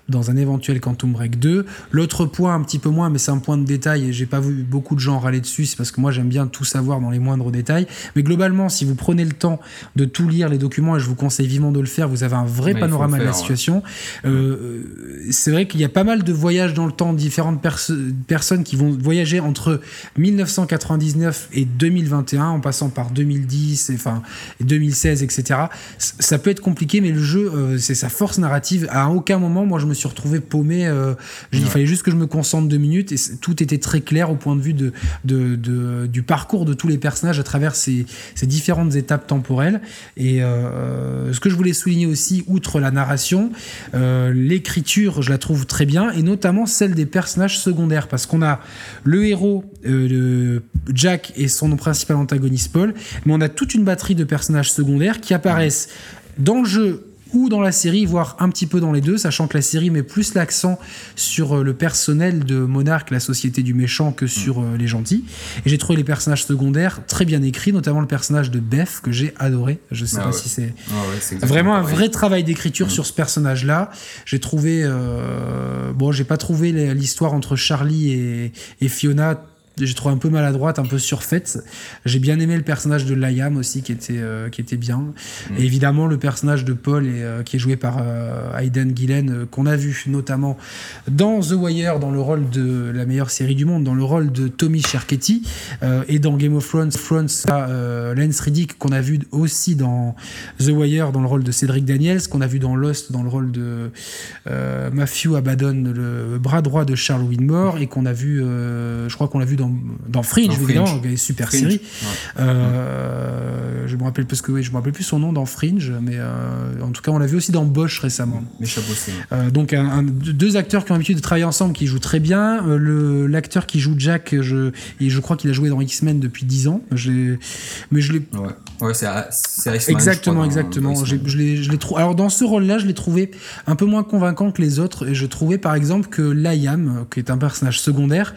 dans un éventuel Quantum Break 2. L'autre point un petit peu moins mais c'est un point de détail et j'ai pas vu beaucoup de gens râler dessus, c'est parce que moi j'aime bien tout savoir dans les moindres détails. Mais globalement, si vous prenez le temps de tout lire les documents, et je vous conseille vivement de le faire, vous avez un vrai panorama de la situation. Euh, c'est vrai qu'il y a pas mal de voyages dans le temps, différentes personnes qui vont voyager entre 1999 et 2021, en passant par 2010, et, enfin 2016, etc. Ça peut être compliqué, mais le jeu, euh, c'est sa force narrative. À aucun moment, moi, je me suis retrouvé paumé. Euh, Il fallait juste que je me concentre deux minutes et tout était très clair au point de vue de, du parcours de tous les personnages à travers ces, ces différentes étapes temporelles. Et euh, ce que je voulais souligner aussi, outre la narration, euh, l'écriture, je la trouve très bien, et notamment celle des personnages secondaires, parce qu'on a le héros, euh, Jack et son principal antagoniste Paul, mais on a toute une batterie de personnages secondaires qui apparaissent dans le jeu ou dans la série, voire un petit peu dans les deux, sachant que la série met plus l'accent sur euh, le personnel de Monarque, la société du méchant, que sur euh, les gentils. Et j'ai trouvé les personnages secondaires très bien écrits, notamment le personnage de Beth, que j'ai adoré. Je sais ah pas si c'est ah vraiment un vrai travail d'écriture mm. sur ce personnage-là. J'ai trouvé... Euh... Bon, j'ai pas trouvé l'histoire entre Charlie et, et Fiona j'ai trouvé un peu maladroite, un peu surfaite. J'ai bien aimé le personnage de Liam aussi, qui était, euh, qui était bien. Mm. Et évidemment, le personnage de Paul, et, euh, qui est joué par euh, Hayden Gillen, qu'on a vu notamment dans The Wire, dans le rôle de la meilleure série du monde, dans le rôle de Tommy Sherketti, et dans Game of Thrones, Thrones Lance Riddick, qu'on a vu aussi dans The Wire, dans le rôle de Cédric Daniels, qu'on a vu dans Lost, dans le rôle de Matthew Abaddon, le bras droit de Charles Winmore, et qu'on a vu, je crois qu'on l'a vu dans dans, Fringe, évidemment, super série. Euh, je me rappelle plus que oui, je me rappelle plus son nom dans Fringe, mais euh, en tout cas, on l'a vu aussi dans Bosch récemment. Euh, donc, deux acteurs qui ont l'habitude de travailler ensemble, qui jouent très bien. L'acteur qui joue Jack, je, je crois qu'il a joué dans X-Men depuis 10 ans. Mais je l'ai. Ouais, c'est Exactement, exactement. Je, je l'ai trouvé. Alors, dans ce rôle-là, je l'ai trouvé un peu moins convaincant que les autres. Et je trouvais, par exemple, que Liam, qui est un personnage secondaire,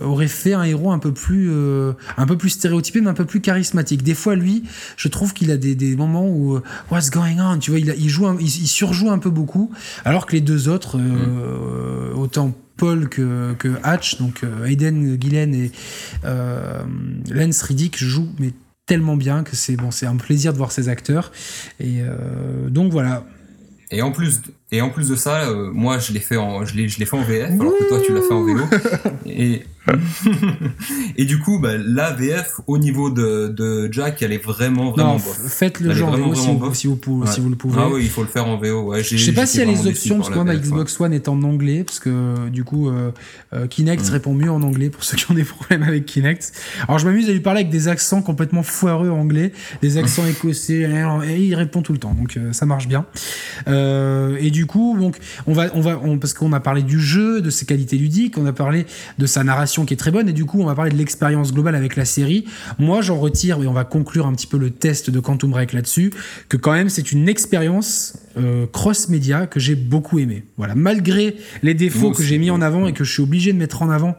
aurait fait un héros un peu plus, euh, un peu plus stéréotypé, mais un peu plus charismatique. Des fois, lui, je trouve qu'il a des, des, moments où euh, What's going on Tu vois, il, il joue, il, surjoue un peu beaucoup, alors que les deux autres, euh, mm. autant Paul que, que, Hatch, donc Aiden Gillen et Lance Riddick jouent mais tellement bien que c'est bon, c'est un plaisir de voir ces acteurs. Et donc voilà. Et en plus, et en plus de ça, moi je l'ai fait en, je l'ai, je l'ai fait en VF, alors que toi tu l'as fait en VO. et et du coup, bah, la VF au niveau de, de Jack, elle est vraiment vraiment. Non, faites le genre VO si, vous, si, vous, si, vous, le pouvez. Ah oui, il faut le faire en VO. Ouais, je sais pas s'il y a les options parce que moi, ma Xbox One est en anglais parce que du coup, euh, euh, Kinect mm. répond mieux en anglais pour ceux qui ont des problèmes avec Kinect. Alors je m'amuse à lui parler avec des accents complètement foireux anglais, des accents écossais, et il répond tout le temps, donc euh, ça marche bien. et du coup, donc on va, on va, parce qu'on a parlé du jeu, de ses qualités ludiques, on a parlé de sa narration narration qui est très bonne. Et du coup, on va parler de l'expérience globale avec la série. Moi, j'en retire, et on va conclure un petit peu le test de Quantum Break là-dessus, que quand même, c'est une expérience euh, cross-média que j'ai beaucoup aimé. Voilà, malgré les défauts que j'ai mis en avant et que je suis obligé de mettre en avant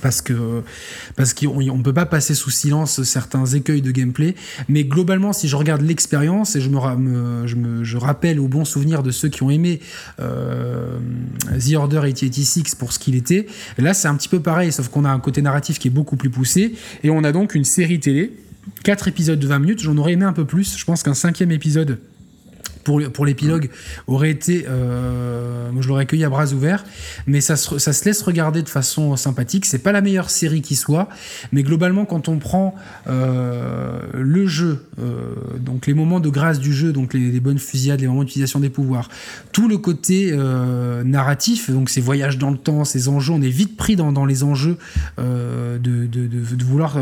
parce que parce qu'on ne peut pas passer sous silence certains écueils de gameplay. Mais globalement, si je regarde l'expérience et je me, rappelle au bon souvenir de ceux qui ont aimé euh, The Order 8086 pour ce qu'il était, là c'est un petit peu pareil, sauf qu'on a un côté narratif qui est beaucoup plus poussé et on a donc une série télé, 4 épisodes de 20 minutes. J'en aurais aimé un peu plus. Je pense qu'un cinquième épisode pour, pour l'épilogue aurait été. Euh, moi, je l'aurais accueilli à bras ouverts, mais ça se, ça se laisse regarder de façon sympathique. C'est pas la meilleure série qui soit, mais globalement, quand on prend euh, le jeu, euh, donc les moments de grâce du jeu, donc les, bonnes fusillades, les moments d'utilisation des pouvoirs, tout le côté narratif, donc ces voyages dans le temps, ces enjeux, on est vite pris dans, dans les enjeux de, de, de, vouloir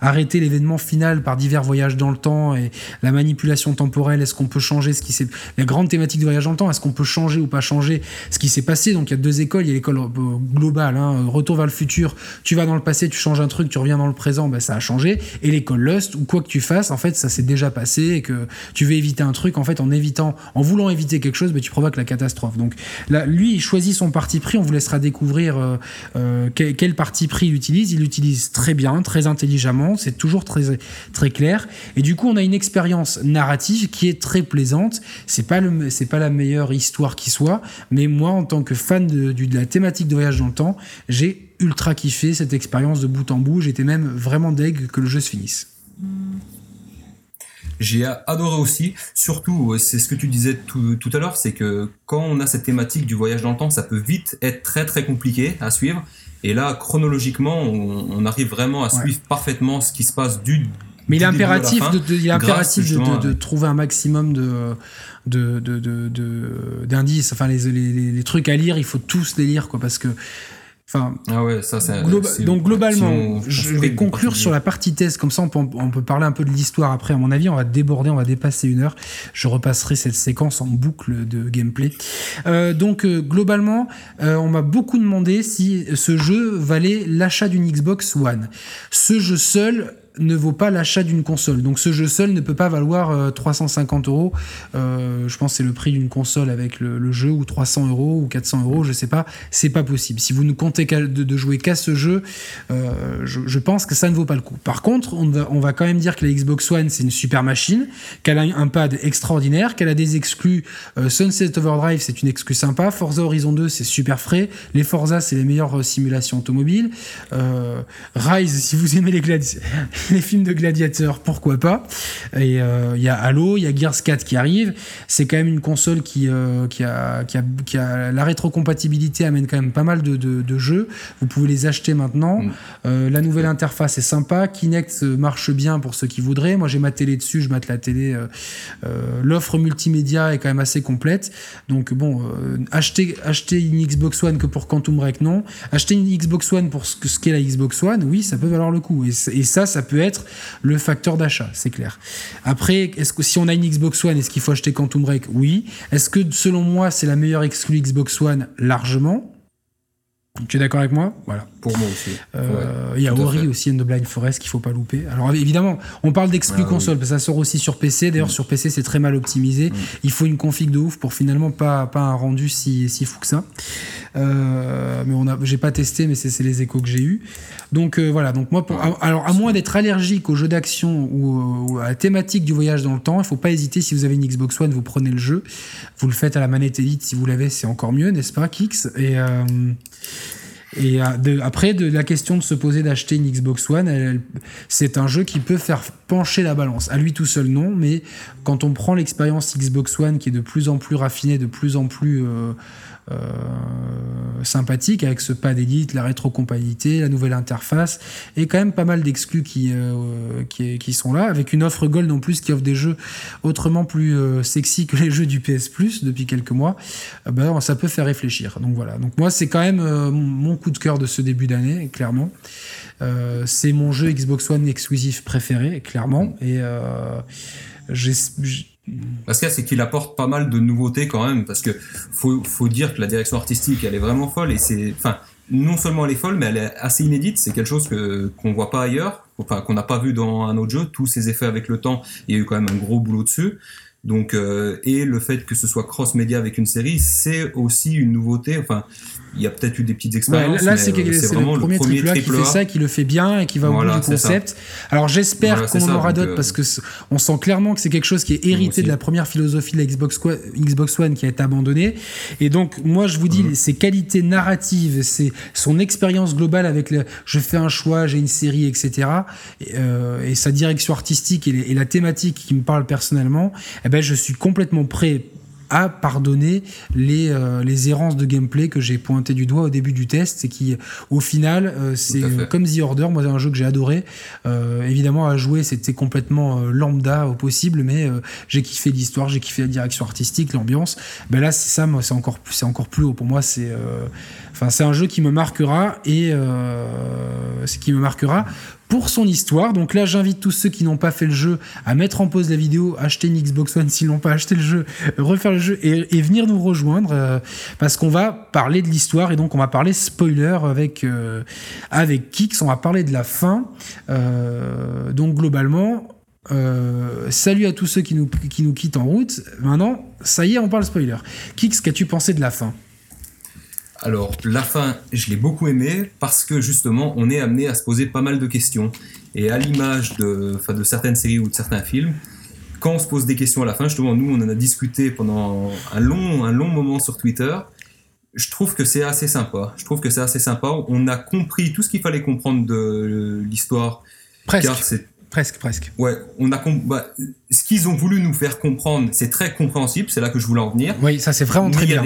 arrêter l'événement final par divers voyages dans le temps et la manipulation temporelle. Est-ce qu'on peut changer ce qui s'est la grande thématique de voyage dans le temps. Est-ce qu'on peut changer ou pas changer ce qui s'est passé? Donc il y a deux écoles. Il y a l'école euh, globale, hein, retour vers le futur. Tu vas dans le passé, tu changes un truc, tu reviens dans le présent, ben, ça a changé. Et l'école Lust, où quoi que tu fasses, en fait, ça s'est déjà passé et que tu veux éviter un truc, en fait, en évitant, en voulant éviter quelque chose, ben, tu provoques la catastrophe. Donc là, lui, il choisit son parti pris. On vous laissera découvrir euh, euh, quel, parti pris il utilise. Il l'utilise très bien, très intelligemment. C'est toujours très, très clair. Et du coup, on a une expérience narrative qui est très plaisante c'est pas le, c'est pas la meilleure histoire qui soit, mais moi, en tant que fan de, de, la thématique de voyage dans le temps, j'ai ultra kiffé cette expérience de bout en bout. J'étais même vraiment deg que le jeu se finisse. J'ai adoré aussi, surtout, c'est ce que tu disais tout, tout à l'heure, c'est que quand on a cette thématique du voyage dans le temps, ça peut vite être très très compliqué à suivre. Et là, chronologiquement, on, arrive vraiment à suivre parfaitement ce qui se passe du, mais il est impératif, de, il est impératif de, trouver un maximum de d'indices. Enfin, les, les, les, trucs à lire, il faut tous les lire, quoi, parce que. Enfin, ah ouais, ça, donc globalement, je vais conclure sur la partie test, comme ça on peut, on peut parler un peu de l'histoire après. À mon avis, on va déborder, on va dépasser une heure. Je repasserai cette séquence en boucle de gameplay. Euh, donc euh, globalement, euh, on m'a beaucoup demandé si ce jeu valait l'achat d'une Xbox One. Ce jeu seul ne vaut pas l'achat d'une console. Donc ce jeu seul ne peut pas valoir 350 euh, euros. Euh, je pense c'est le prix d'une console avec le, jeu, ou 300 euros, ou 400 euros, je sais pas. C'est pas possible. Si vous ne comptez de, de, jouer qu'à ce jeu, euh, je, pense que ça ne vaut pas le coup. Par contre, on va, on va quand même dire que la Xbox One, c'est une super machine, qu'elle a un pad extraordinaire, qu'elle a des exclus. Sunset Overdrive, c'est une exclue sympa. Forza Horizon 2, c'est super frais. Les Forza, c'est les meilleures simulations automobiles. Rise, si vous aimez les gladiateurs les films de gladiateurs, pourquoi pas. Et euh, il y a Halo, il y a Gears 4 qui arrive. C'est quand même une console qui, euh, qui, a, qui, a, qui, a, la rétrocompatibilité amène quand même pas mal de, de, jeux. Vous pouvez les acheter maintenant. Mm. Euh, la nouvelle interface est sympa. Kinect marche bien pour ceux qui voudraient. Moi j'ai ma télé dessus, je mate la télé. L'offre multimédia est quand même assez complète. Donc bon, acheter, acheter une Xbox One que pour Quantum Break, non. Acheter une Xbox One pour ce qu'est la Xbox One, oui, ça peut valoir le coup. Et, et ça, ça peut être le facteur d'achat, c'est clair. Après, est-ce que si on a une Xbox One, est-ce qu'il faut acheter Quantum Break? Oui. Est-ce que selon moi, c'est la meilleure exclue Xbox One? Largement. Tu es d'accord avec moi? Voilà. Pour moi aussi. Euh, il y a Ori aussi, and the Blind Forest qu'il faut pas louper. Alors évidemment, on parle d'exclus ah console, parce que ça sort aussi sur PC. D'ailleurs, mm. sur PC, c'est très mal optimisé. Mm. Il faut une config de ouf pour finalement pas, pas un rendu si, si fou que ça. Euh, mais on a, j'ai pas testé, mais c'est, les échos que j'ai eu. Donc euh, voilà. Donc moi, alors à moins d'être allergique aux jeux d'action ou, à la thématique du voyage dans le temps, il faut pas hésiter. Si vous avez une Xbox One, vous prenez le jeu, vous le faites à la manette Elite. Si vous l'avez, c'est encore mieux, n'est-ce pas, Kix? Et et euh, après, de la question de se poser d'acheter une Xbox One, c'est un jeu qui peut faire pencher la balance. À lui tout seul, non, mais quand on prend l'expérience Xbox One qui est de plus en plus raffinée, de plus en plus euh, euh, sympathique avec ce pad Elite, la rétrocompatibilité, la nouvelle interface et quand même pas mal d'exclus qui, euh, qui, sont là, avec une offre Gold en plus qui offre des jeux autrement plus euh, sexy que les jeux du PS Plus depuis quelques mois. ben, ça peut faire réfléchir. Donc voilà. Donc moi, c'est quand même mon coup de cœur de ce début d'année, clairement. c'est mon jeu Xbox One exclusif préféré, clairement. Et parce que c'est qu'il apporte pas mal de nouveautés quand même, parce que faut, faut dire que la direction artistique, elle est vraiment folle, et c'est, enfin, non seulement elle est folle, mais elle est assez inédite. C'est quelque chose que qu'on voit pas ailleurs, enfin qu'on n'a pas vu dans un autre jeu. Tous ces effets avec le temps, il y a eu quand même un gros boulot dessus. Donc, euh, et le fait que ce soit cross-média avec une série, c'est aussi une nouveauté. Enfin, il y a peut-être eu des petites expériences. là, c'est vraiment le premier, triple A qui fait ça, qui le fait bien et qui va au bout du concept. Alors, j'espère qu'on en aura d'autres euh, parce que on sent clairement que c'est quelque chose qui est hérité de la première philosophie de la Xbox, Xbox One qui a été abandonnée. Et donc, moi, je vous dis, mhm. ses qualités narratives, c'est son expérience globale avec le, je fais un choix, j'ai une série, etc. Et, euh, et sa direction artistique et, et, la thématique qui me parle personnellement. Eh ben, je suis complètement prêt à pardonner les, euh, les errances de gameplay que j'ai pointé du doigt au début du test et qui, au final, euh, c'est comme The Order. Moi, c'est un jeu que j'ai adoré. Euh, évidemment, à jouer, c'était complètement lambda au possible, mais j'ai kiffé l'histoire, j'ai kiffé la direction artistique, l'ambiance. Ben là, c'est ça, c'est encore, c'est encore plus haut. Pour moi, c'est enfin, c'est un jeu qui me marquera et c'est qui me marquera pour son histoire. Donc là, j'invite tous ceux qui n'ont pas fait le jeu à mettre en pause la vidéo, acheter une Xbox One s'ils n'ont pas acheté le jeu, refaire le jeu et, venir nous rejoindre euh, parce qu'on va parler de l'histoire et donc on va parler spoiler avec euh, avec Kix. On va parler de la fin. Euh, donc globalement. salut à tous ceux qui nous, qui nous quittent en route. Maintenant, ça y est, on parle spoiler. Kix, qu'as-tu pensé de la fin? Alors, la fin, je l'ai beaucoup aimé parce que justement, on est amené à se poser pas mal de questions. Et à l'image de, de certaines séries ou de certains films, quand on se pose des questions à la fin, justement, nous, on en a discuté pendant un long, un long moment sur Twitter. Je trouve que c'est assez sympa. Je trouve que c'est assez sympa. On a compris tout ce qu'il fallait comprendre de l'histoire. Presque. Presque, presque. Ouais, on a bah, ce qu'ils ont voulu nous faire comprendre, c'est très compréhensible. C'est là que je voulais en venir. Oui, ça c'est vraiment très bien.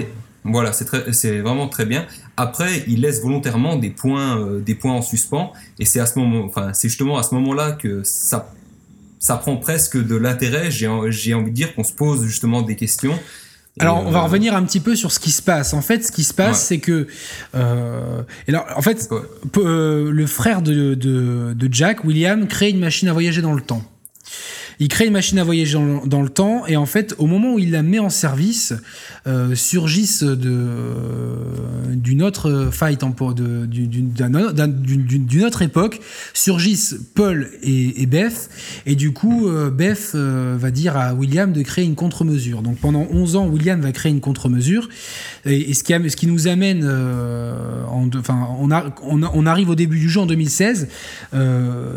Voilà, c'est vraiment très bien. Après, il laisse volontairement des points, euh, des points en suspens, et c'est à ce moment, enfin, c'est justement à ce moment-là que ça, ça prend presque de l'intérêt. J'ai envie de dire qu'on se pose justement des questions. Alors, on va euh, revenir un petit peu sur ce qui se passe. En fait, ce qui se passe, c'est que, euh, alors, en fait, le frère de, de Jack, William, crée une machine à voyager dans le temps. Il crée une machine à voyager dans, le temps et en fait, au moment où il la met en service, euh, surgissent de d'une autre fight d'une autre époque, surgissent Paul et, Beth et du coup, euh, Beth euh, va dire à William de créer une contre-mesure. Donc pendant 11 ans, William va créer une contre-mesure et, ce, qui, ce qui nous amène, en, enfin, on, a, on, on, arrive au début du jeu en 2016.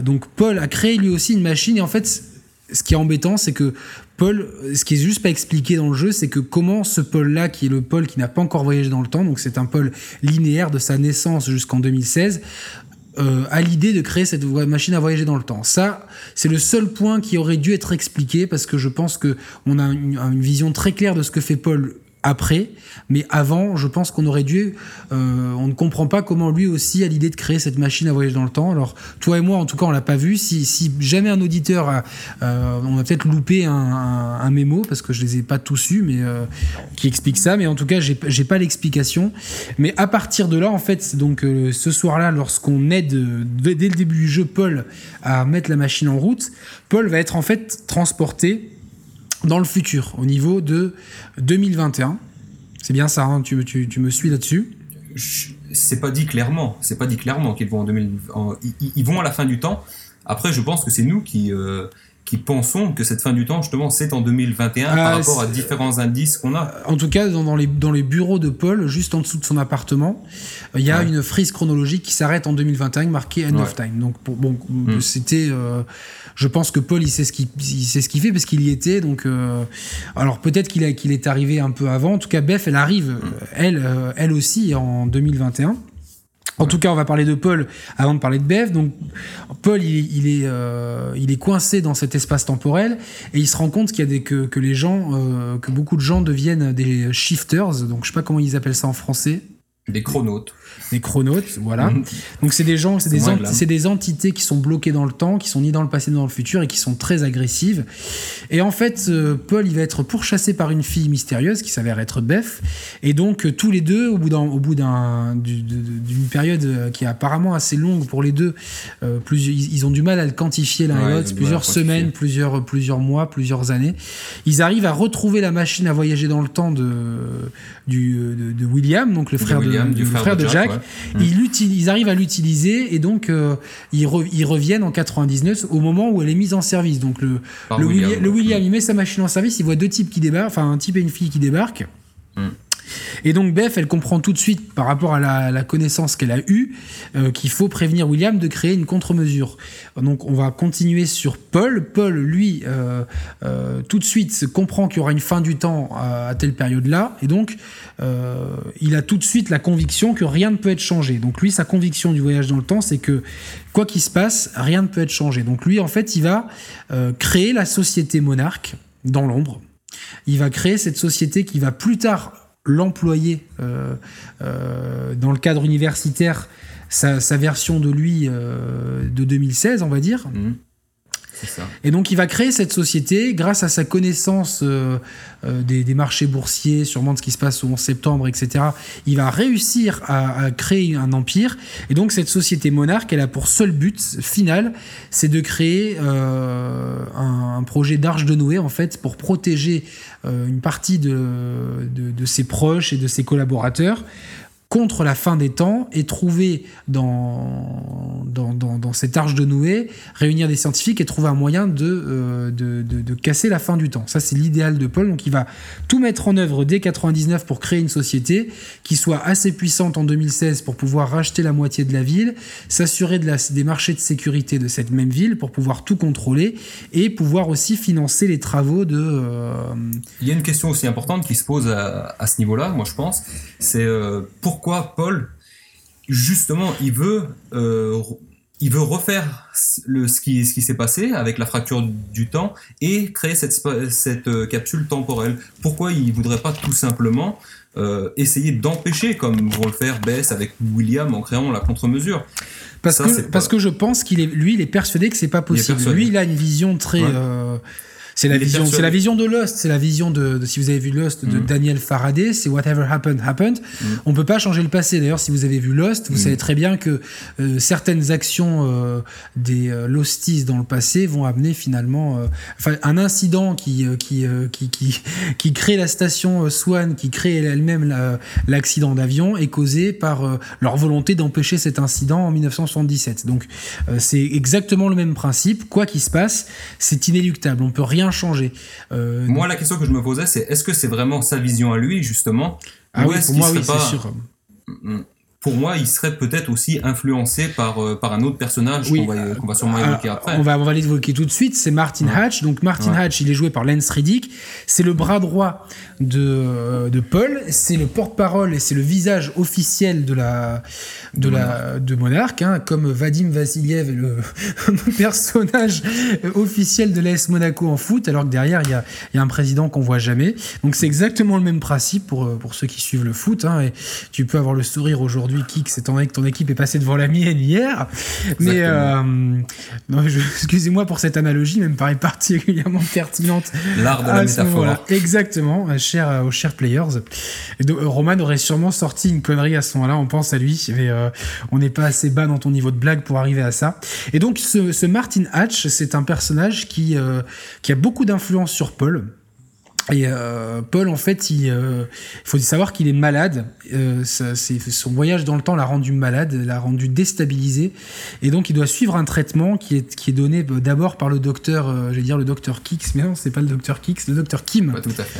donc Paul a créé lui aussi une machine et en fait ce qui est embêtant, c'est que Paul, ce qui est juste pas expliqué dans le jeu, c'est que comment ce Paul-là, qui est le Paul qui n'a pas encore voyagé dans le temps, donc c'est un Paul linéaire de sa naissance jusqu'en 2016, euh, a l'idée de créer cette machine à voyager dans le temps. Ça, c'est le seul point qui aurait dû être expliqué parce que je pense que on a une vision très claire de ce que fait Paul après, mais avant, je pense qu'on aurait dû. Euh, on ne comprend pas comment lui aussi a l'idée de créer cette machine à voyager dans le temps. Alors, toi et moi, en tout cas, on l'a pas vu. Si, jamais un auditeur, a, euh, on a peut-être loupé un, mémo parce que je les ai pas tous eus, mais euh, qui explique ça. Mais en tout cas, j'ai pas l'explication. Mais à partir de là, en fait, donc ce soir-là, lorsqu'on aide dès le début du jeu Paul à mettre la machine en route, Paul va être en fait transporté dans le futur, au niveau de 2021. C'est bien ça, hein, tu, tu, tu, me suis là-dessus C'est pas dit clairement, c'est pas dit clairement qu'ils vont en 2000, ils, vont à la fin du temps. Après, je pense que c'est nous qui, euh, qui pensons que cette fin du temps, justement, c'est en 2021 par ah, rapport à différents indices qu'on a. En tout cas, dans, les, dans les bureaux de Paul, juste en dessous de son appartement, il y a une frise chronologique qui s'arrête en 2021, marquée End of Time. Donc, bon, hmm. c'était. Euh, je pense que Paul, il sait ce qu'il sait ce qu'il fait parce qu'il y était. Donc, euh, alors peut-être qu'il qu'il est arrivé un peu avant. En tout cas, Beth, elle arrive, elle, euh, elle aussi, en 2021. En tout cas, on va parler de Paul avant de parler de Bev. Donc, Paul, il, est, euh, il est coincé dans cet espace temporel et il se rend compte qu'il y a des, que, que les gens, euh, que beaucoup de gens deviennent des shifters. Donc, je sais pas comment ils appellent ça en français. Des chronautes. Des chronautes, voilà. Mhm. Donc c'est des gens, c'est des, entités qui sont bloquées dans le temps, qui sont ni dans le passé ni dans le futur et qui sont très agressives. Et en fait, euh, Paul, il va être pourchassé par une fille mystérieuse qui s'avère être Beth. Et donc euh, tous les deux, au bout d'un, d'une période euh, qui est apparemment assez longue pour les deux, plus, ils ont du mal à le quantifier l'un et l'autre, plusieurs semaines, plusieurs, plusieurs mois, plusieurs années. Ils arrivent à retrouver la machine à voyager dans le temps de, du, de, William, donc le frère de, du frère, de Jack Jack. Mm. Ils, arrivent à l'utiliser et donc ils, reviennent en 99 au moment où elle est mise en service. Donc le, le William, le William, il met sa machine en service, il voit deux types qui débarquent, enfin un type et une fille qui débarquent. Mm. Et donc Beth, elle comprend tout de suite, par rapport à la, connaissance qu'elle a eue, euh, qu'il faut prévenir William de créer une contre-mesure. Donc on va continuer sur Paul. Paul, lui, euh, euh, tout de suite comprend qu'il y aura une fin du temps à, telle période-là, et donc il a tout de suite la conviction que rien ne peut être changé. Donc lui, sa conviction du voyage dans le temps, c'est que quoi qu'il se passe, rien ne peut être changé. Donc lui, en fait, il va créer la société monarque dans l'ombre. Il va créer cette société qui va plus tard l'employé euh, euh, dans le cadre universitaire, sa, version de lui euh, de 2016, on va dire. Et donc il va créer cette société grâce à sa connaissance euh, euh, des, marchés boursiers, sûrement de ce qui se passe au 11 septembre, etc. Il va réussir à, créer un empire. Et donc cette société monarque, elle a pour seul but final, c'est de créer euh, un, projet d'arche de Noé, en fait, pour protéger une partie de, de, ses proches et de ses collaborateurs contre la fin des temps et trouver dans, dans, dans, cette arche de Noé, réunir des scientifiques et trouver un moyen de, euh, de, de, casser la fin du temps. Ça, c'est l'idéal de Paul. Donc, il va tout mettre en œuvre dès 99 pour créer une société qui soit assez puissante en 2016 pour pouvoir racheter la moitié de la ville, s'assurer de des marchés de sécurité de cette même ville pour pouvoir tout contrôler et pouvoir aussi financer les travaux de... Euh, il y a une question aussi importante qui se pose à, à ce niveau-là, moi je pense, c'est euh, pourquoi pourquoi Paul, justement, il veut, euh, il veut refaire le, ce qui, ce qui s'est passé avec la fracture du temps et créer cette, cette euh, capsule temporelle. Pourquoi il voudrait pas tout simplement euh, essayer d'empêcher, comme vont le faire Bess avec William en créant la contre-mesure? Parce que, parce que je pense qu'il est, lui, il est persuadé que c'est pas possible. Lui, il a une vision très, c'est la vision, c'est la vision de Lost, c'est la vision de, si vous avez vu Lost de mm. Daniel Faraday, c'est whatever happened happened. Mm. On peut pas changer le passé. D'ailleurs, si vous avez vu Lost, vous mm. savez très bien que euh, certaines actions euh, des euh, Losties dans le passé vont amener finalement, enfin, un incident qui qui, qui qui qui crée la station Swan, qui crée elle-même l'accident d'avion, est causé par leur volonté d'empêcher cet incident en 1977. Donc, c'est exactement le même principe. Quoi qu'il se passe, c'est inéluctable. On peut rien changer. Euh, moi, la question que je me posais, c'est est-ce que c'est vraiment sa vision à lui, justement? Ah oui, pour moi, oui, c'est sûr. Pour moi, il serait peut-être aussi influencé par, euh, par un autre personnage qu'on va, va, sûrement évoquer après. On va, on va l'évoquer tout de suite, c'est Martin Hatch. Donc Martin Hatch, il est joué par Lance Riddick. C'est le bras droit de, euh, de Paul, c'est le porte-parole et c'est le visage officiel de la de, la de Monarch, hein, comme Vadim Vassiliev est le, personnage officiel de l'AS Monaco en foot, alors que derrière il y a, y a un président qu'on voit jamais. Donc c'est exactement le même principe pour, pour ceux qui suivent le foot. Hein, et tu peux avoir le sourire aujourd'hui aujourd'hui, Kik, c'est que ton équipe est passée devant la mienne hier. Mais euh, excusez-moi pour cette analogie, mais me paraît particulièrement pertinente. L'art de la métaphore. Exactement, euh, cher, euh, aux chers players. Roman aurait sûrement sorti une connerie à ce moment-là, on pense à lui, mais on n'est pas assez bas dans ton niveau de blague pour arriver à ça. Et donc, ce, Martin Hatch, c'est un personnage qui, qui a beaucoup d'influence sur Paul. Et euh, Paul, en fait, il, euh, faut savoir qu'il est malade. Euh, son voyage dans le temps l'a rendu malade, l'a rendu déstabilisé, et donc il doit suivre un traitement qui est qui est donné d'abord par le docteur, je vais dire le docteur Kix, mais non, c'est pas le docteur Kix, le docteur Kim. tout à fait.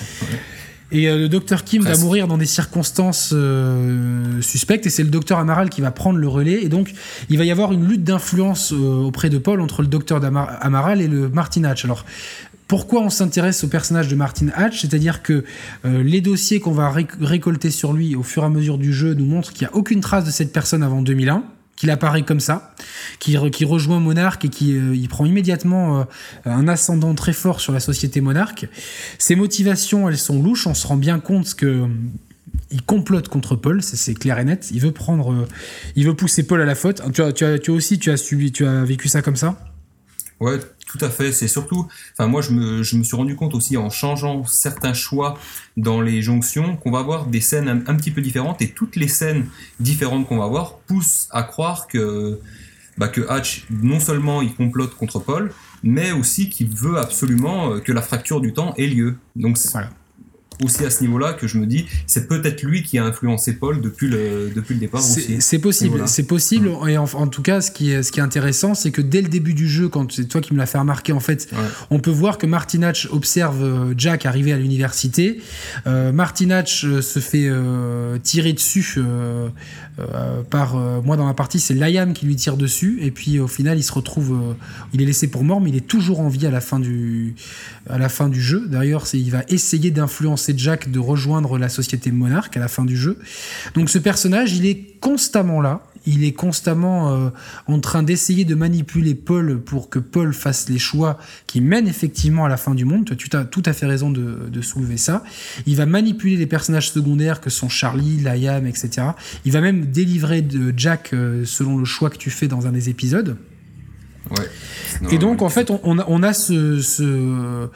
Et le docteur Kim va mourir dans des circonstances suspectes, et c'est le docteur Amaral qui va prendre le relais. Et donc, il va y avoir une lutte d'influence auprès de Paul entre le docteur Amaral et le Martin Hatch. Alors, pourquoi on s'intéresse au personnage de Martin Hatch C'est-à-dire que euh, les dossiers qu'on va récolter sur lui au fur et à mesure du jeu nous montrent qu'il n'y a aucune trace de cette personne avant 2001 qu'il apparaît comme ça, qui, rejoint Monarque et qui euh, il prend immédiatement euh, un ascendant très fort sur la société Monarque. Ses motivations, elles sont louches, on se rend bien compte que il complote contre Paul, c'est clair et net. Il veut prendre, il veut pousser Paul à la faute. Tu as, tu as, tu as aussi, tu as subi, tu as vécu ça comme ça? Ouais, tout à fait. C'est surtout, enfin moi je me, suis rendu compte aussi en changeant certains choix dans les jonctions qu'on va avoir des scènes un, petit peu différentes et toutes les scènes différentes qu'on va avoir poussent à croire que bah, Hatch non seulement il complote contre Paul, mais aussi qu'il veut absolument euh, que la fracture du temps ait lieu. Donc. Aussi à ce niveau-là que je me dis, c'est peut-être lui qui a influencé Paul depuis le, depuis le départ aussi. C'est possible, c'est possible. Et en, tout cas, ce qui est, ce qui est intéressant, c'est que dès le début du jeu, quand c'est toi qui me l'as fait remarquer, en fait, on peut voir que Martinach observe euh, Jack arriver à l'université. Euh, Martinach euh, se fait tirer dessus par moi dans la partie, c'est Liam qui lui tire dessus, et puis au final, il se retrouve, il est laissé pour mort, mais il est toujours en vie à la fin du, à la fin du jeu. D'ailleurs, il va essayer d'influencer Jack de rejoindre la société monarque à la fin du jeu. Donc ce personnage, il est constamment là. Il est constamment euh, en train d'essayer de manipuler Paul pour que Paul fasse les choix qui mènent effectivement à la fin du monde. Tu as tout à fait raison de, soulever ça. Il va manipuler les personnages secondaires que sont Charlie, Liam, etc. Il va même délivrer de Jack euh, selon le choix que tu fais dans un des épisodes. Ouais. Et donc, en fait, on, a, ce, ce,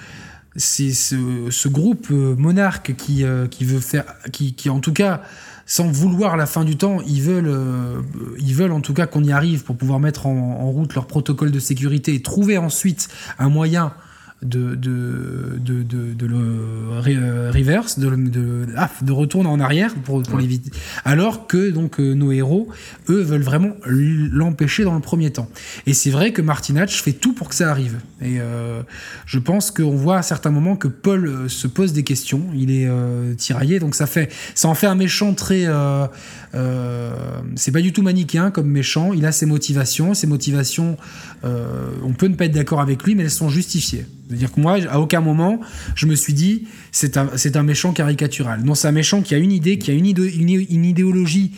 groupe euh, monarque qui, qui veut faire, qui, qui en tout cas sans vouloir la fin du temps, ils veulent, euh, ils veulent en tout cas qu'on y arrive pour pouvoir mettre en, route leur protocole de sécurité et trouver ensuite un moyen de, de, de, de, le euh, reverse, de, de, ah, de retourner en arrière pour, pour l'éviter. Alors que donc euh, nos héros, eux, veulent vraiment l'empêcher dans le premier temps. Et c'est vrai que Martinach fait tout pour que ça arrive. Et euh, je pense qu'on voit à certains moments que Paul se pose des questions. Il est tiraillé, donc ça fait, ça en fait un méchant très. C'est pas du tout manichéen comme méchant. Il a ses motivations. Ses motivations, on peut ne pas être d'accord avec lui, mais elles sont justifiées. C'est-à-dire que moi, à aucun moment, je me suis dit, c'est un, c'est un méchant caricatural. Non, c'est un méchant qui a une idée, qui a une, une, idéologie,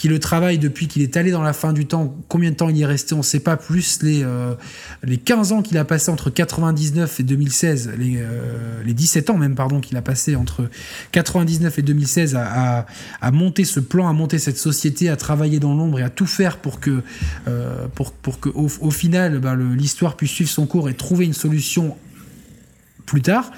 qui le travaille depuis qu'il est allé dans la fin du temps. Combien de temps il y est resté, on ne sait pas. Plus les, euh, les 15 ans qu'il a passé entre 99 et 2016, les, euh, les 17 ans même, pardon, qu'il a passé entre 99 et 2016 à, à, monter ce plan, à monter cette société, à travailler dans l'ombre et à tout faire pour que, euh, pour, pour que au, final, bah, l'histoire puisse suivre son cours et trouver une solution plus tard,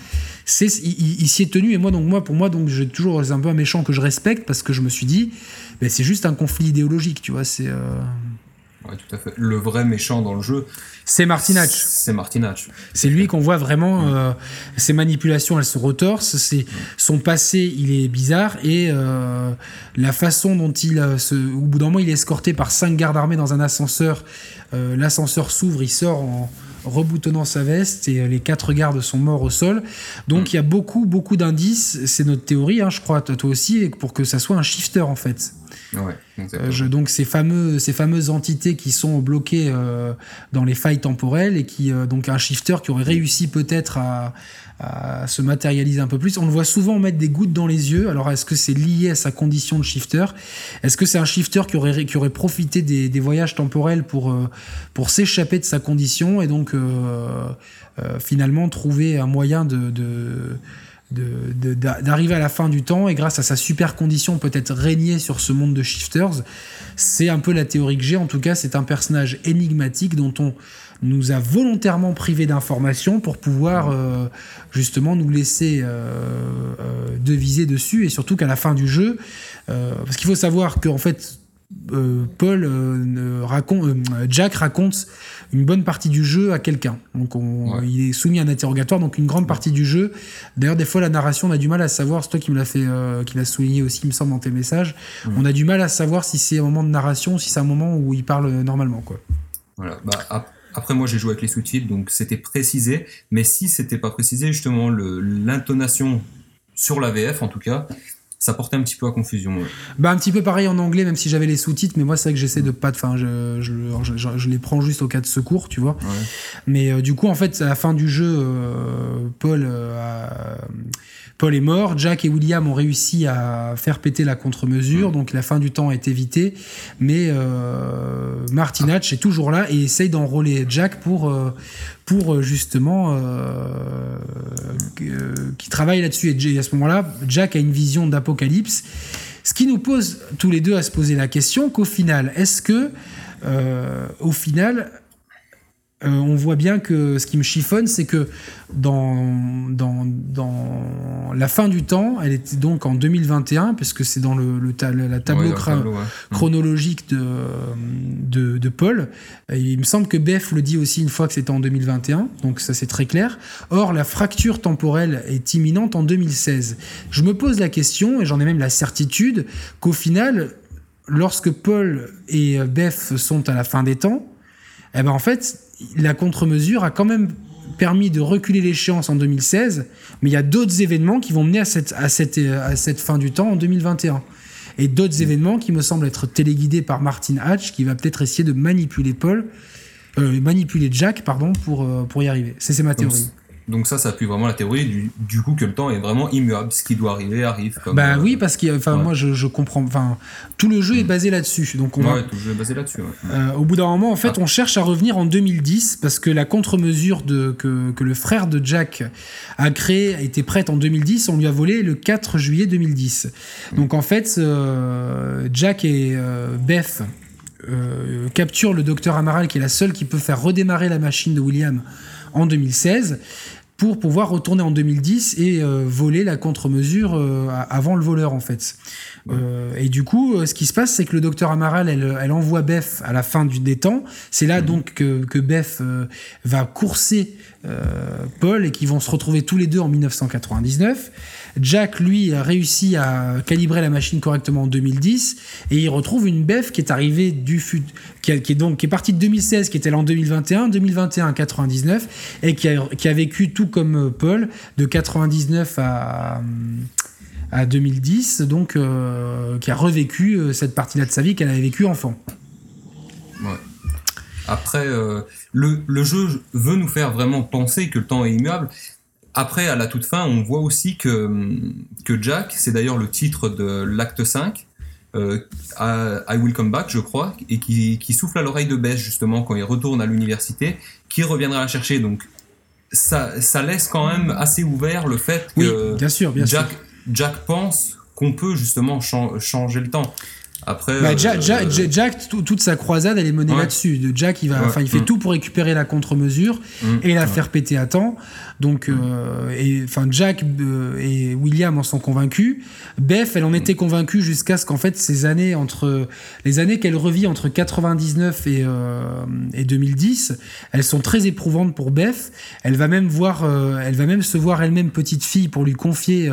c'est il, s'y est tenu et moi donc moi pour moi donc j'ai toujours un peu un méchant que je respecte parce que je me suis dit ben, c'est juste un conflit idéologique tu vois c'est euh, tout à fait. Le vrai méchant dans le jeu c'est Martinach c'est Martinach c'est lui qu'on voit vraiment euh, ses manipulations elles se retorsent c'est son passé il est bizarre et euh, la façon dont il se, au bout d'un moment il est escorté par cinq gardes armés dans un ascenseur l'ascenseur s'ouvre il sort en reboutonnant sa veste et les quatre gardes sont morts au sol. Donc mm. il y a beaucoup, beaucoup d'indices. C'est notre théorie, hein, je crois, toi aussi, pour que ça soit un shifter en fait. Euh, donc ces, fameuses entités qui sont bloquées euh, dans les failles temporelles et qui euh, donc un shifter qui aurait réussi peut-être à, se matérialiser un peu plus. On le voit souvent mettre des gouttes dans les yeux. Alors est-ce que c'est lié à sa condition de shifter? Est-ce que c'est un shifter qui aurait, profité des, voyages temporels pour s'échapper de sa condition et donc finalement trouver un moyen de d'arriver à la fin du temps et grâce à sa super condition peut-être régner sur ce monde de shifters. C'est un peu la théorie que j'ai. En tout cas, c'est un personnage énigmatique dont on nous a volontairement privé d'informations pour pouvoir euh, justement nous laisser euh, euh, deviser dessus et surtout qu'à la fin du jeu, parce qu'il faut savoir qu'en fait euh, Paul euh, raconte, euh, Jack raconte une bonne partie du jeu à quelqu'un. Donc il est soumis à un interrogatoire, donc une grande partie du jeu. D'ailleurs, des fois, la narration, on a du mal à savoir. C'est toi qui me l'a fait, qui l'a souligné aussi, il me semble, dans tes messages. On a du mal à savoir si c'est un moment de narration, si c'est un moment où il parle normalement, quoi. Voilà. Bah, après, moi, j'ai joué avec les sous-titres, donc c'était précisé. Mais si c'était pas précisé, justement, l'intonation sur la VF, en tout cas, ça portait un petit peu à confusion. Bah un petit peu pareil en anglais, même si j'avais les sous-titres, mais moi c'est vrai que j'essaie de pas, enfin je, je, je, les prends juste au cas de secours, tu vois. Mais euh, du coup en fait à la fin du jeu, euh, Paul euh, Paul est mort, Jack et William ont réussi à faire péter la contre-mesure, donc la fin du temps est évitée, mais euh, Martinach est toujours là et essaye d'enrôler Jack pour euh, justement euh, qui travaille là-dessus. Et à ce moment-là, Jack a une vision d'apocalypse, ce qui nous pose tous les deux à se poser la question qu'au final, est-ce que, euh, au final, euh, on voit bien que ce qui me chiffonne, c'est que dans, dans, dans, la fin du temps, elle était donc en 2021, puisque c'est dans le, le la tableau, chronologique de, de, de, Paul. il me semble que Beth le dit aussi une fois que c'était en 2021, donc ça c'est très clair. Or, la fracture temporelle est imminente en 2016. Je me pose la question, et j'en ai même la certitude, qu'au final, lorsque Paul et Beth sont à la fin des temps, eh ben en fait, la contre-mesure a quand même permis de reculer l'échéance en 2016, mais il y a d'autres événements qui vont mener à cette, à, cette, à cette fin du temps en 2021. Et d'autres événements qui me semblent être téléguidés par Martin Hatch, qui va peut-être essayer de manipuler Paul, euh, manipuler Jack, pardon, pour, euh, pour y arriver. C'est ma théorie. Donc ça, ça appuie vraiment la théorie du, coup que le temps est vraiment immuable. Ce qui doit arriver arrive. Comme, bah oui, parce que enfin moi je, comprends. Enfin tout le jeu est mm. basé là-dessus. Donc on ouais, tout le jeu est basé là-dessus. Euh, au bout d'un moment, en fait, ah. on cherche à revenir en 2010 parce que la contre-mesure de que, que, le frère de Jack a créé était prête en 2010. On lui a volé le 4 juillet 2010. Mm. Donc en fait, euh, Jack et euh, Beth capturent le docteur Amaral, qui est la seule qui peut faire redémarrer la machine de William en 2016 pour pouvoir retourner en 2010 et euh, voler la contre-mesure euh, avant le voleur en fait. Euh, et du coup, ce qui se passe, c'est que le docteur Amaral, elle, elle envoie Beth à la fin du, des temps. C'est là donc que, que Beth va courser Paul et qu'ils vont se retrouver tous les deux en 1999. Jack, lui, a réussi à calibrer la machine correctement en 2010 et il retrouve une BEF qui est arrivée du fut, qui, est donc qui est partie de 2016, qui était là en 2021, 2021 99 et qui a, qui a vécu tout comme euh, Paul de 99 à à 2010, donc euh, qui a revécu euh, cette partie-là de sa vie qu'elle avait vécue enfant. Ouais. Après, le, le, jeu veut nous faire vraiment penser que le temps est immuable, après, à la toute fin, on voit aussi que, que Jack, c'est d'ailleurs le titre de l'acte 5, euh, I Will Come Back, je crois, et qui, qui souffle à l'oreille de Bess, justement, quand il retourne à l'université, qui reviendra la chercher. Donc, ça, ça laisse quand même assez ouvert le fait que bien sûr, bien Jack, Jack pense qu'on peut justement changer le temps. Après, bah, Jack, euh, Jack, toute sa croisade, elle est menée là-dessus. Jack, il va, enfin, il fait mm. tout pour récupérer la contre-mesure mm. et la faire péter à temps. Donc, euh, enfin, Jack euh, et William en sont convaincus. Beth, elle en était convaincue jusqu'à ce qu'en fait, ces années entre les années qu'elle revit entre 99 et, et 2010, elles sont très éprouvantes pour Beth. Elle va même voir, elle va même se voir elle-même petite fille pour lui confier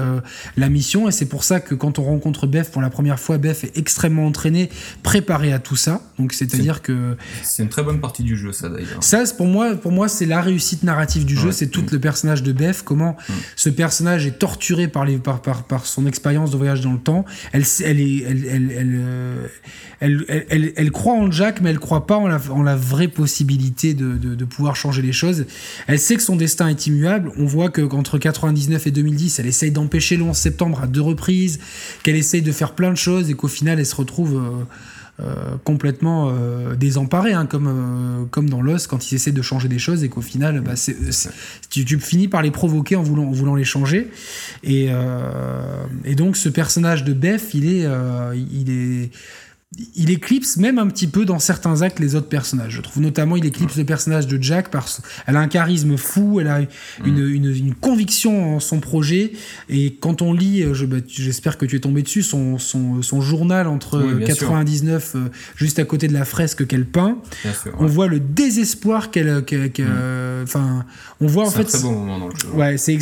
la mission. Et c'est pour ça que quand on rencontre Beth pour la première fois, Beth est extrêmement entraîné, préparé à tout ça. Donc c'est-à-dire que c'est une très bonne partie du jeu, ça d'ailleurs. Ça, pour moi, pour moi, c'est la réussite narrative du jeu. C'est tout mm. le personnage de Beth, comment mm. ce personnage est torturé par les par, par, par son expérience de voyage dans le temps. Elle elle est elle elle elle, euh, elle, croit en Jack, mais elle croit pas en la, en la vraie possibilité de, de, de, pouvoir changer les choses. Elle sait que son destin est immuable. On voit que qu'entre 99 et 2010, elle essaye d'empêcher le 11 septembre à deux reprises, qu'elle essaye de faire plein de choses et qu'au final, elle se retrouve trouve euh, euh, complètement euh, désemparé, hein, comme, comme dans Lost quand ils essaient de changer des choses et qu'au final, bah, tu, tu, finis par les provoquer en voulant, en voulant les changer. Et, et donc ce personnage de Beth, est, il est il éclipse même un petit peu dans certains actes les autres personnages. Je trouve notamment il éclipse le personnage de Jack parce qu'elle a un charisme fou, elle a une, mm. une, conviction en son projet et quand on lit, bah, j'espère que tu es tombé dessus, son, son, son journal entre 99 euh, juste à côté de la fresque qu'elle peint, on voit le désespoir qu'elle, mm. enfin, on voit en fait. C'est un très bon moment dans le jeu. Ouais, c'est,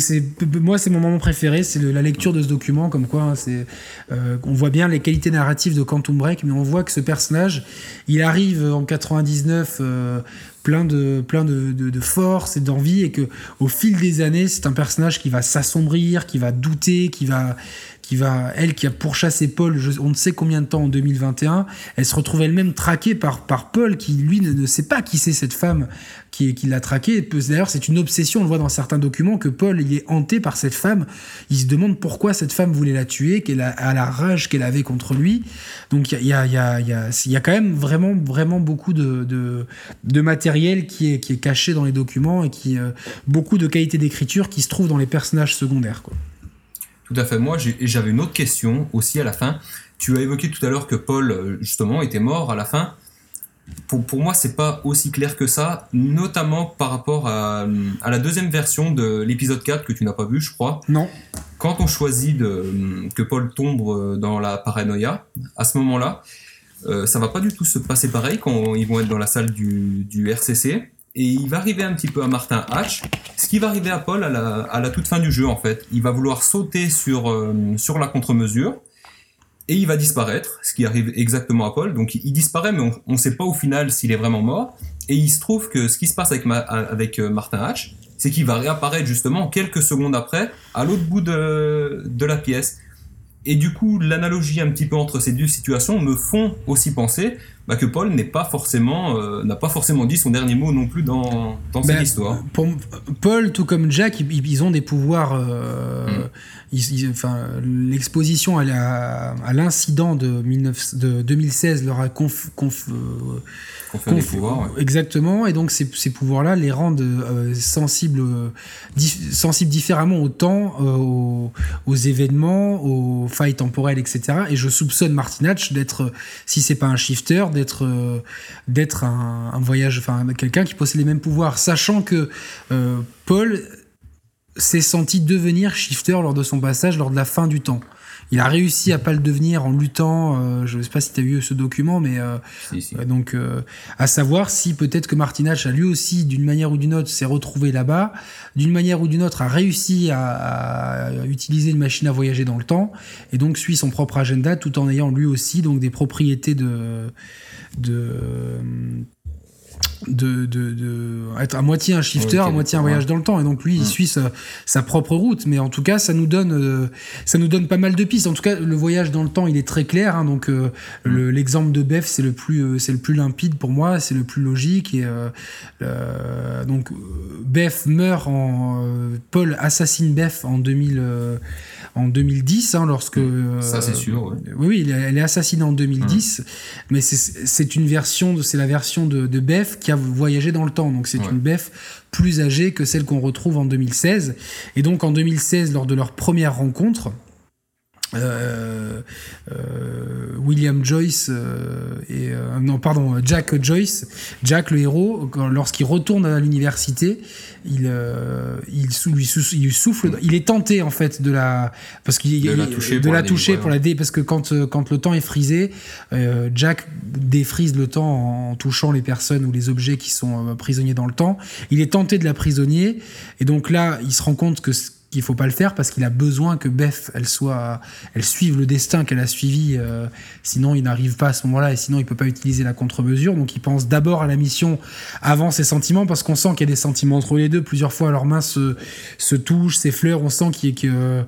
moi c'est mon moment préféré, c'est la lecture de ce document, comme quoi hein, c'est, euh, on voit bien les qualités narratives de Quantum Break, mais on voit que ce personnage, il arrive en 99 euh, plein de plein de, force et d'envie et que au fil des années, c'est un personnage qui va s'assombrir, qui va douter, qui va elle qui a pourchassé Paul, on ne sait combien de temps en 2021, elle se retrouve elle-même traquée par, Paul qui lui ne, sait pas qui c'est cette femme qui, l'a traquée. D'ailleurs, c'est une obsession, on le voit dans certains documents, que Paul il est hanté par cette femme. Il se demande pourquoi cette femme voulait la tuer, qu'elle a, à la rage qu'elle avait contre lui. Donc il y a, quand même vraiment, vraiment beaucoup de, matériel qui est, caché dans les documents et qui euh, beaucoup de qualité d'écriture qui se trouve dans les personnages secondaires. Tout à fait. Moi, j'avais une autre question aussi à la fin. Tu as évoqué tout à l'heure que Paul, euh, justement, était mort à la fin. pour, pour moi, c'est pas aussi clair que ça, notamment par rapport à, à la deuxième version de l'épisode 4 que tu n'as pas vu, je crois. Non. Quand on choisit de, que Paul tombe dans la paranoïa, à ce moment-là, euh, ça va pas du tout se passer pareil quand ils vont être dans la salle du, du RCC. Et il va arriver un petit peu à Martin Hatch, ce qui va arriver à Paul à la, toute fin du jeu en fait. Il va vouloir sauter sur, euh, sur la contre-mesure et il va disparaître, ce qui arrive exactement à Paul. Donc il disparaît, mais on ne sait pas au final s'il est vraiment mort. Et il se trouve que ce qui se passe avec, avec euh, Martin Hatch, c'est qu'il va réapparaître justement quelques secondes après, à l'autre bout de, de la pièce. Et du coup, l'analogie un petit peu entre ces deux situations me font aussi penser bah, que Paul n'est pas forcément euh, n'a pas forcément dit son dernier mot non plus dans, dans cette ben, histoire. Pour Paul, tout comme Jack, ils, ont des pouvoirs. Euh, mm. enfin, l'exposition à l'incident de, de 2016 leur a conf, conf, euh, pouvoirs, Exactement, et donc ces, ces pouvoirs-là les rendent euh, sensibles, sensibles différemment au temps, aux, aux, événements, aux failles temporelles, etc. Et je soupçonne Martinach d'être, si c'est pas un shifter, d'être d'être un, un, voyage, enfin quelqu'un qui possède les mêmes pouvoirs, sachant que Paul s'est senti devenir shifter lors de son passage, lors de la fin du temps. Il a réussi à pas le devenir en luttant. Euh, je ne sais pas si tu as vu ce document, mais euh, euh, donc à savoir si peut-être que Martinach a lui aussi, d'une manière ou d'une autre, s'est retrouvé là-bas, d'une manière ou d'une autre, a réussi à, utiliser une machine à voyager dans le temps et donc suit son propre agenda tout en ayant lui aussi donc des propriétés de de de, de, de, être à moitié un shifter, à moitié un voyage dans le temps. Et donc lui, il suit sa, sa, propre route. Mais en tout cas, ça nous donne, euh, ça nous donne pas mal de pistes. En tout cas, le voyage dans le temps, il est très clair. Hein, donc euh, l'exemple de Beth, c'est le plus, euh, c'est le plus limpide pour moi, c'est le plus logique. Et donc Beth meurt en, Paul assassine Beth en 2000 en 2010, hein, lorsque. Ça, c'est sûr. Oui, oui, elle est assassinée en 2010, mais c'est une version, c'est la version de, de Beth qui a voyagé dans le temps. Donc, c'est une Beth plus âgée que celle qu'on retrouve en 2016. Et donc, en 2016, lors de leur première rencontre, euh, euh, William Joyce euh, et non pardon Jack Joyce. Jack le héros lorsqu'il retourne à l'université il il, lui, il souffle il est tenté en fait de la parce qu'il de la toucher, de pour, la la toucher pour la dé parce que quand quand le temps est frisé Jack défrise le temps en touchant les personnes ou les objets qui sont prisonniers dans le temps. Il est tenté de la prisonnier et donc là il se rend compte que qu'il faut pas le faire parce qu'il a besoin que Beth elle soit elle suive le destin qu'elle a suivi euh, sinon il n'arrive pas à ce moment-là et sinon il peut pas utiliser la contre-mesure donc il pense d'abord à la mission avant ses sentiments parce qu'on sent qu'il y a des sentiments entre les deux plusieurs fois leurs mains se, se touchent s'effleurent on sent qu'il a que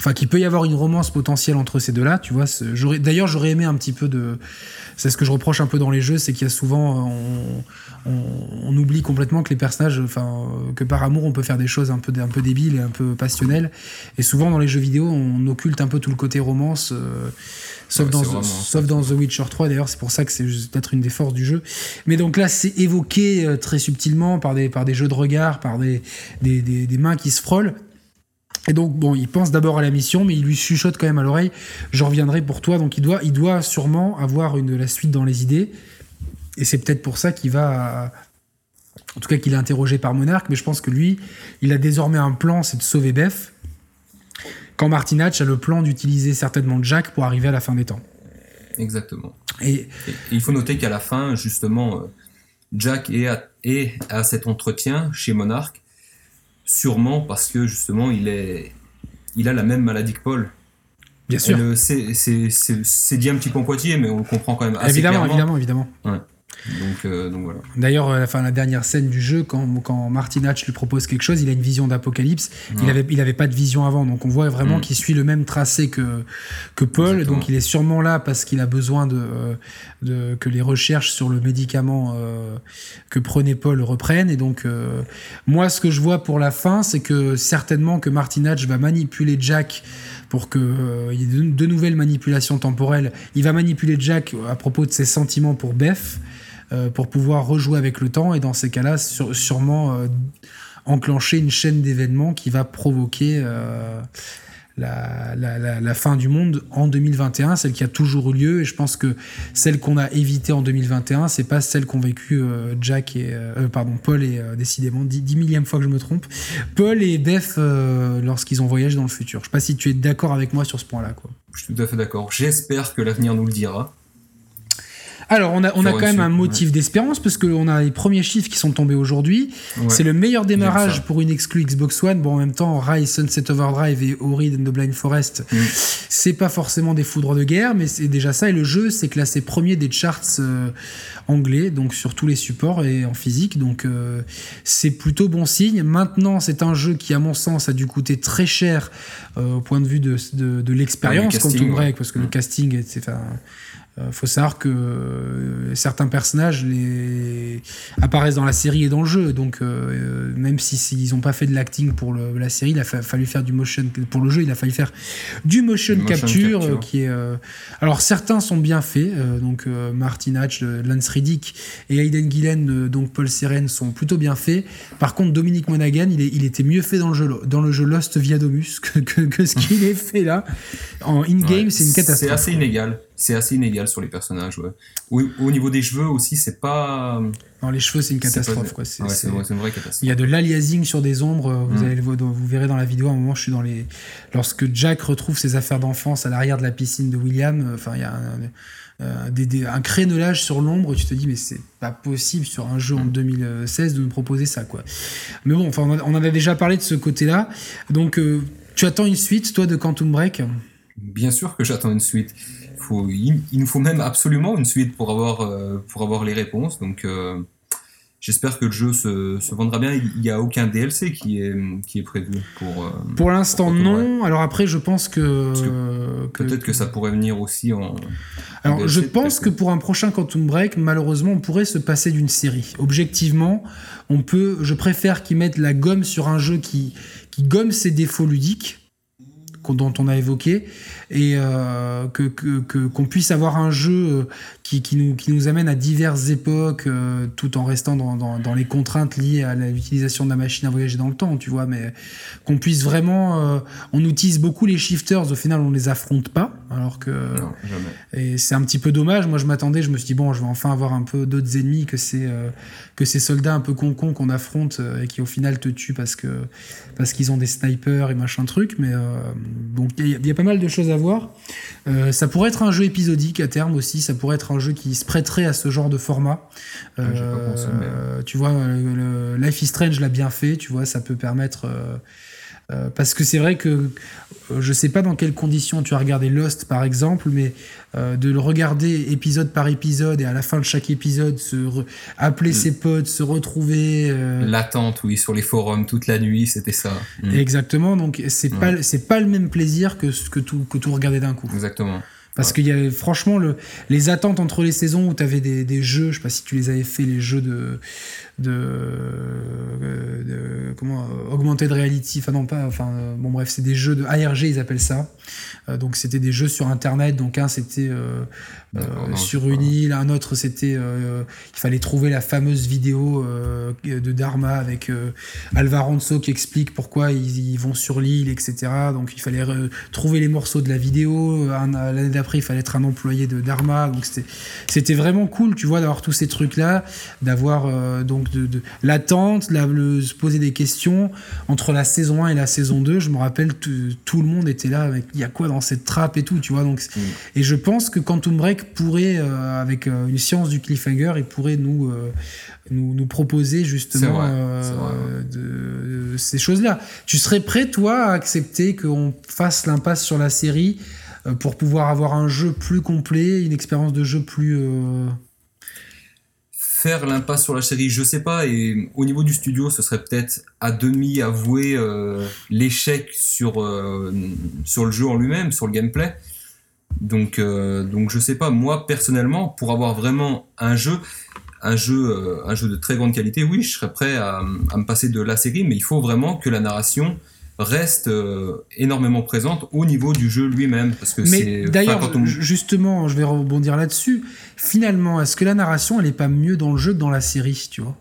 enfin qu'il peut y avoir une romance potentielle entre ces deux-là, tu vois. D'ailleurs, j'aurais aimé un petit peu de. C'est ce que je reproche un peu dans les jeux, c'est qu'il y a souvent, on, oublie complètement que les personnages, enfin, que par amour, on peut faire des choses un peu, un peu débiles et un peu passionnelles. Et souvent dans les jeux vidéo, on occulte un peu tout le côté romance. Euh, sauf, dans, sauf dans The Witcher 3 d'ailleurs c'est pour ça que c'est peut-être une des forces du jeu mais donc là c'est évoqué euh, très subtilement par des, par des jeux de regard par des, des, des mains qui se frôlent et donc, bon, il pense d'abord à la mission, mais il lui chuchote quand même à l'oreille Je reviendrai pour toi. Donc, il doit, il doit sûrement avoir une, la suite dans les idées. Et c'est peut-être pour ça qu'il va. En tout cas, qu'il est interrogé par Monarque, mais je pense que lui, il a désormais un plan c'est de sauver Beth. Quand Martinach a le plan d'utiliser certainement Jack pour arriver à la fin des temps. Exactement. Et, il faut noter qu'à la fin, justement, euh, Jack est à, est à cet entretien chez Monarque sûrement parce que justement il est il a la même maladie que Paul. Bien sûr. C'est dit un petit peu en poitiers, mais on le comprend quand même assez évidemment, clairement. Évidemment, évidemment. Donc, euh, donc voilà. D'ailleurs, euh, enfin, la dernière scène du jeu, quand, quand Martin Hatch lui propose quelque chose, il a une vision d'apocalypse. Il avait, il avait pas de vision avant, donc on voit vraiment mm. qu'il suit le même tracé que que Paul. Donc il est sûrement là parce qu'il a besoin de, de que les recherches sur le médicament euh, que prenait Paul reprennent. Et donc moi, ce que je vois pour la fin, c'est que certainement que Martin Hatch va manipuler Jack pour qu'il y ait de, de, nouvelles manipulations temporelles. Il va manipuler Jack à propos de ses sentiments pour Beth. Euh, pour pouvoir rejouer avec le temps et dans ces cas-là, sûrement euh, enclencher une chaîne d'événements qui va provoquer, euh, la, fin du monde en 2021, celle qui a toujours eu lieu. Et je pense que celle qu'on a évitée en 2021, c'est pas celle qu'ont vécu Jack et pardon Paul et décidément dix, millième fois que je me trompe, Paul et Beth lorsqu'ils ont voyagé dans le futur. Je sais pas si tu es d'accord avec moi sur ce point-là. Je suis tout à fait d'accord. J'espère que l'avenir nous le dira. Alors, on a, on a quand même un motif d'espérance parce qu'on a les premiers chiffres qui sont tombés aujourd'hui. C'est le meilleur démarrage pour une exclue Xbox One. Bon, en même temps, Rise, Sunset Overdrive et Ori and the Blind Forest, mm. c'est pas forcément des foudres de guerre, mais c'est déjà ça. Et le jeu, c'est classé premier des charts euh, anglais, donc sur tous les supports et en physique. Donc, euh, c'est plutôt bon signe. Maintenant, c'est un jeu qui, à mon sens, a dû coûter très cher euh, au point de vue de, de, l'expérience, Quantum Break, parce que le mm. casting, c'est il euh, faut savoir que euh, certains personnages les... apparaissent dans la série et dans le jeu, donc euh, même s'ils si, n'ont pas fait de l'acting pour la série, il a fallu faire du motion pour le jeu, il a fallu faire du motion, capture, qui est. Alors certains sont bien faits, donc Martin Hatch, Lance Riddick et Aiden Gillen, donc Paul Seren sont plutôt bien faits. Par contre, Dominique Monaghan, il, il était mieux fait dans le jeu, dans le jeu Lost via Domus que, que, ce qu'il est fait là. En in-game, c'est une catastrophe. C'est assez inégal c'est assez inégal sur les personnages. Ouais. Au, niveau des cheveux aussi, c'est pas. Non, les cheveux, c'est une catastrophe. C'est, une vraie catastrophe. Il y a de l'aliasing sur des ombres. Vous, mm. allez, vous, verrez dans la vidéo, à un moment, je suis dans les. Lorsque Jack retrouve ses affaires d'enfance à l'arrière de la piscine de William, euh, enfin, il y a un, euh, un crénelage sur l'ombre. Tu te dis, mais c'est pas possible sur un jeu en 2016 mm. de nous proposer ça, quoi. Mais bon, enfin, on, en a déjà parlé de ce côté-là. Donc, euh, tu attends une suite, toi, de Quantum Break? Bien sûr que j'attends une suite il, nous faut même absolument une suite pour avoir, euh, pour avoir les réponses. Donc, euh, j'espère que le jeu se, se, vendra bien. Il n'y a aucun DLC qui est, qui est prévu pour. Euh, pour l'instant, non. Alors après, je pense que. Peut-être que, ça pourrait venir aussi en. Alors, je pense que pour un prochain Quantum Break, malheureusement, on pourrait se passer d'une série. Objectivement, on peut. Je préfère qu'ils mettent la gomme sur un jeu qui, qui gomme ses défauts ludiques dont on a évoqué et euh, que qu'on puisse avoir un jeu euh, qui, qui, nous, qui nous amène à diverses époques euh, tout en restant dans, dans, dans, les contraintes liées à l'utilisation de la machine à voyager dans le temps, tu vois, mais qu'on puisse vraiment... on utilise beaucoup les shifters, au final on les affronte pas, alors que... Non. Et c'est un petit peu dommage, moi je m'attendais, je me suis dit, bon, je vais enfin avoir un peu d'autres ennemis que ces, que ces soldats un peu concons qu'on affronte et qui au final te tuent parce que parce qu'ils ont des snipers et machin truc, mais donc il y, a pas mal de choses à voir. Euh, ça pourrait être un jeu épisodique à terme aussi, ça pourrait être un jeu qui se prêterait à ce genre de format. Euh, tu vois, le, Life is Strange l'a bien fait, tu vois, ça peut permettre euh, parce que c'est vrai que euh, je sais pas dans quelles conditions tu as regardé Lost par exemple, mais euh, de le regarder épisode par épisode et à la fin de chaque épisode se appeler mm. ses potes, se retrouver. L'attente, oui, sur les forums toute la nuit, c'était ça. Mm. Exactement, donc c'est pas c'est pas le même plaisir que que tout que tout regarder d'un coup. Exactement. Parce qu'il y avait franchement le, les attentes entre les saisons où tu avais des, des, jeux, je sais pas si tu les avais fait, les jeux de, de, de comment augmented reality. Enfin non pas enfin bon bref c'est des jeux de ARG ils appellent ça. Euh, donc c'était des jeux sur internet. Donc un c'était euh, euh, sur une île. Un autre c'était il fallait trouver la fameuse vidéo de Dharma avec Alvaronso qui explique pourquoi ils, vont sur l'île etc donc il fallait trouver les morceaux de la vidéo. L'année d'après il fallait être un employé de Dharma. Donc c'était c'était vraiment cool tu vois d'avoir tous ces trucs là d'avoir donc de, l'attente, se poser des questions entre la saison 1 et la saison 2. Je me rappelle, tout le monde était là avec il y a quoi dans cette trappe et tout, tu vois. Donc, mm. Et je pense que Quantum Break pourrait, euh, avec euh, une science du cliffhanger, il pourrait nous, euh, nous, nous, proposer justement de, ces choses-là. Tu serais prêt, toi, à accepter qu'on fasse l'impasse sur la série pour pouvoir avoir un jeu plus complet, une expérience de jeu plus faire l'impasse sur la série, je sais pas. Et au niveau du studio, ce serait peut-être à demi avouer euh, l'échec sur euh, sur le jeu en lui-même, sur le gameplay. Donc euh, donc je sais pas. Moi personnellement, pour avoir vraiment un jeu, un jeu un jeu de très grande qualité, oui, je serais prêt à, à me passer de la série, mais il faut vraiment que la narration reste euh, énormément présente au niveau du jeu lui-même. Parce que Mais d'ailleurs, justement, je vais rebondir là-dessus. Finalement, est-ce que la narration, elle est pas mieux dans le jeu que dans la série, tu vois?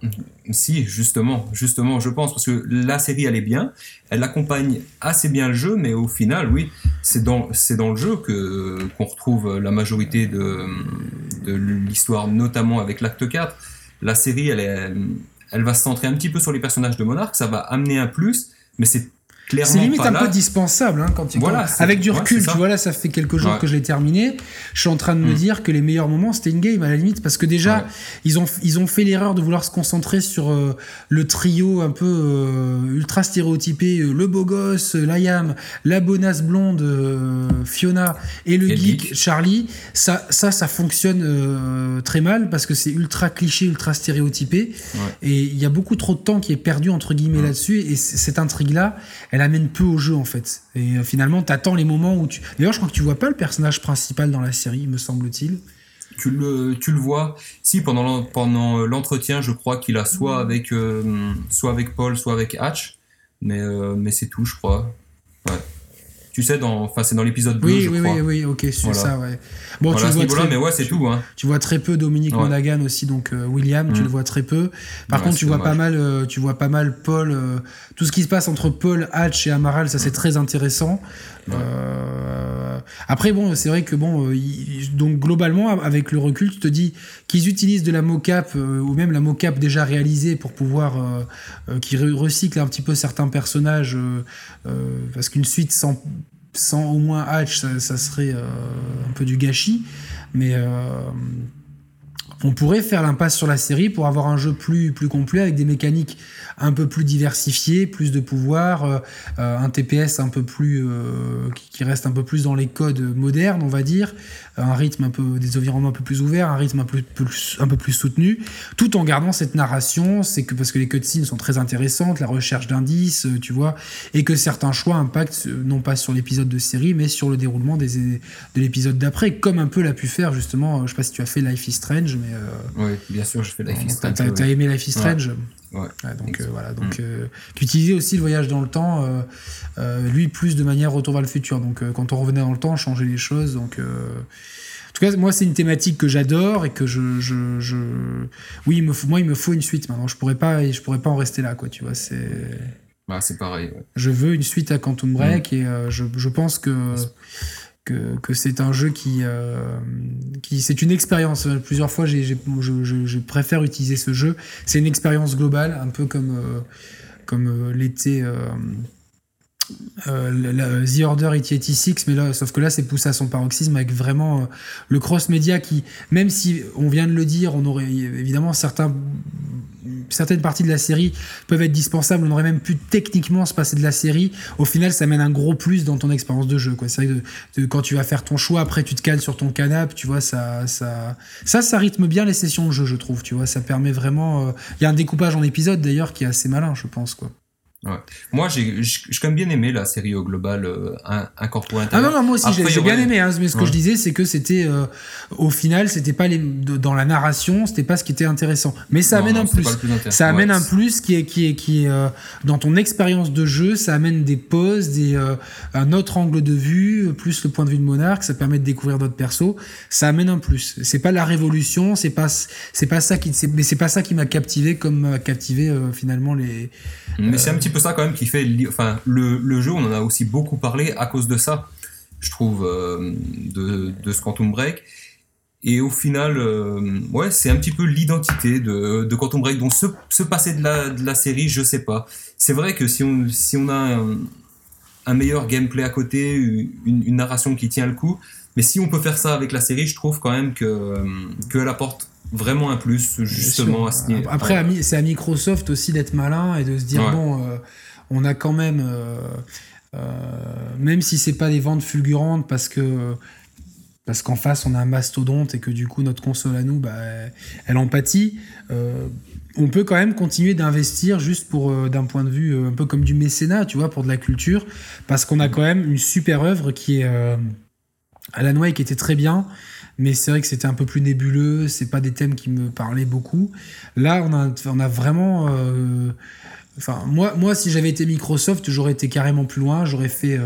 Si, justement, justement, je pense, parce que la série, elle est bien, elle accompagne assez bien le jeu, mais au final, oui, c'est dans, c'est dans le jeu que, qu'on retrouve la majorité de, de l'histoire, notamment avec l'acte 4. La série, elle, est, elle va se centrer un petit peu sur les personnages de Monarque, ça va amener un plus, mais c'est c'est limite un peu dispensable hein, quand tu voilà, avec du recul. tu vois là, ça fait quelques jours que je l'ai terminé. Je suis en train de me mm. dire que les meilleurs moments c'était une game à la limite parce que déjà ils ont ils ont fait l'erreur de vouloir se concentrer sur euh, le trio un peu euh, ultra stéréotypé, euh, le beau gosse, Liam, la bonasse blonde Fiona et le geek, Charlie. Ça ça ça fonctionne très mal parce que c'est ultra cliché, ultra stéréotypé. Et il y a beaucoup trop de temps qui est perdu entre guillemets là-dessus. Et cette intrigue là, elle elle amène peu au jeu en fait. Et euh, finalement, t'attends les moments où tu. D'ailleurs, je crois que tu vois pas le personnage principal dans la série, me semble-t-il. Tu le, tu le vois. Si pendant pendant l'entretien, je crois qu'il a soit avec euh, soit avec Paul, soit avec Hatch, mais euh, mais c'est tout, je crois. Ouais. Tu sais, dans, enfin, c'est dans l'épisode 2, oui, oui, Oui, oui, ok, c'est ça, ouais. Bon, tu vois très, mais ouais, c'est tout. Hein. Tu vois très peu Dominique Monaghan aussi, donc euh, William, tu mm. le vois très peu. Par contre, tu vois pas mal, euh, tu vois pas mal Paul. Euh, tout ce qui se passe entre Paul, Hatch et Amaral, ça c'est mm. très intéressant. après, bon, c'est vrai que bon, donc globalement, avec le recul, tu te dis qu'ils utilisent de la mocap ou même la mocap déjà réalisée pour pouvoir, qui recycle un petit peu certains personnages, parce qu'une suite sans sans au moins Hatch, ça, serait euh, un peu du gâchis. Mais euh, on pourrait faire l'impasse sur la série pour avoir un jeu plus, plus complet avec des mécaniques un peu plus diversifiées, plus de pouvoir, euh, un TPS un peu plus qui, reste un peu plus dans les codes modernes, on va dire, un rythme un peu des environnements un peu plus ouverts, un rythme un peu plus, soutenu, tout en gardant cette narration. C'est que parce que les cutscenes sont très intéressantes, la recherche d'indices, euh, tu vois, et que certains choix impactent euh, non pas sur l'épisode de série, mais sur le déroulement des, de l'épisode d'après, comme un peu l'a pu faire justement. Euh, je sais pas si tu as fait Life is Strange, mais oui, bien sûr, je fais Life is Strange. T'as, aimé Life is Strange Ouais. donc voilà, donc mm. aussi le voyage dans le temps, lui plus de manière retour vers le futur. Donc quand on revenait dans le temps, changer les choses. Donc en tout cas, moi, c'est une thématique que j'adore et que je, je, je... oui, il me faut, moi, il me faut une suite maintenant. Je pourrais pas, je pourrais pas en rester là, quoi. Tu vois, c'est. Bah, c'est pareil. Je veux une suite à Quantum Break mm. et euh, je, je, pense que que, c'est un jeu qui, euh, qui c'est une expérience. Plusieurs fois, j'ai, je, préfère utiliser ce jeu. C'est une expérience globale, un peu comme euh, comme l'été euh, The Order 86, mais là, sauf que là, c'est poussé à son paroxysme avec vraiment euh, le cross-média qui, même si on vient de le dire, on aurait évidemment certaines parties de la série peuvent être dispensables, on aurait même pu techniquement se passer de la série. Au final, ça mène un gros plus dans ton expérience de jeu. C'est vrai que quand tu vas faire ton choix, après tu te cales sur ton canapé, tu vois, ça, ça, ça, ça rythme bien les sessions de jeu, je trouve. Tu vois, ça permet vraiment. Euh, il y a un découpage en épisodes d'ailleurs qui est assez malin, je pense, quoi. Ouais. Moi, j'ai quand même bien aimé la série au global euh, incorporée. Ah non, non, moi aussi, j'ai bien aimé. Hein, mais ce que je disais, c'est que c'était, euh, au final, c'était pas les, dans la narration, c'était pas ce qui était intéressant. Mais ça amène un plus. Ça amène un plus qui est, qui est, qui est euh, dans ton expérience de jeu, ça amène des pauses, des, euh, un autre angle de vue, plus le point de vue de Monarque, ça permet de découvrir d'autres persos. Ça amène un plus. C'est pas la révolution, c'est pas, c'est pas ça qui, mais c'est pas ça qui m'a captivé comme m'a captivé finalement les. Mais c'est un petit peu ça quand même qui fait. Enfin, le, le, jeu, on en a aussi beaucoup parlé à cause de ça, je trouve, euh, de, de ce Quantum Break. Et au final, euh, ouais, c'est un petit peu l'identité de, de Quantum Break. Donc, se, se passer de la, de la série, je sais pas. C'est vrai que si on, si on a un, meilleur gameplay à côté, une, narration qui tient le coup, mais si on peut faire ça avec la série, je trouve quand même que qu'elle apporte vraiment un plus justement à ce niveau. Après, c'est à Microsoft aussi d'être malin et de se dire bon, euh, on a quand même, euh, euh, même si c'est pas des ventes fulgurantes parce que parce qu'en face on a un mastodonte et que du coup notre console à nous, bah, elle empathie. on peut quand même continuer d'investir juste pour d'un point de vue un peu comme du mécénat, tu vois, pour de la culture, parce qu'on a quand même une super œuvre qui est Alan Wake qui était très bien mais c'est vrai que c'était un peu plus nébuleux, c'est pas des thèmes qui me parlaient beaucoup. Là, on a, on a vraiment euh, Enfin, moi, moi, si j'avais été Microsoft, j'aurais été carrément plus loin. J'aurais fait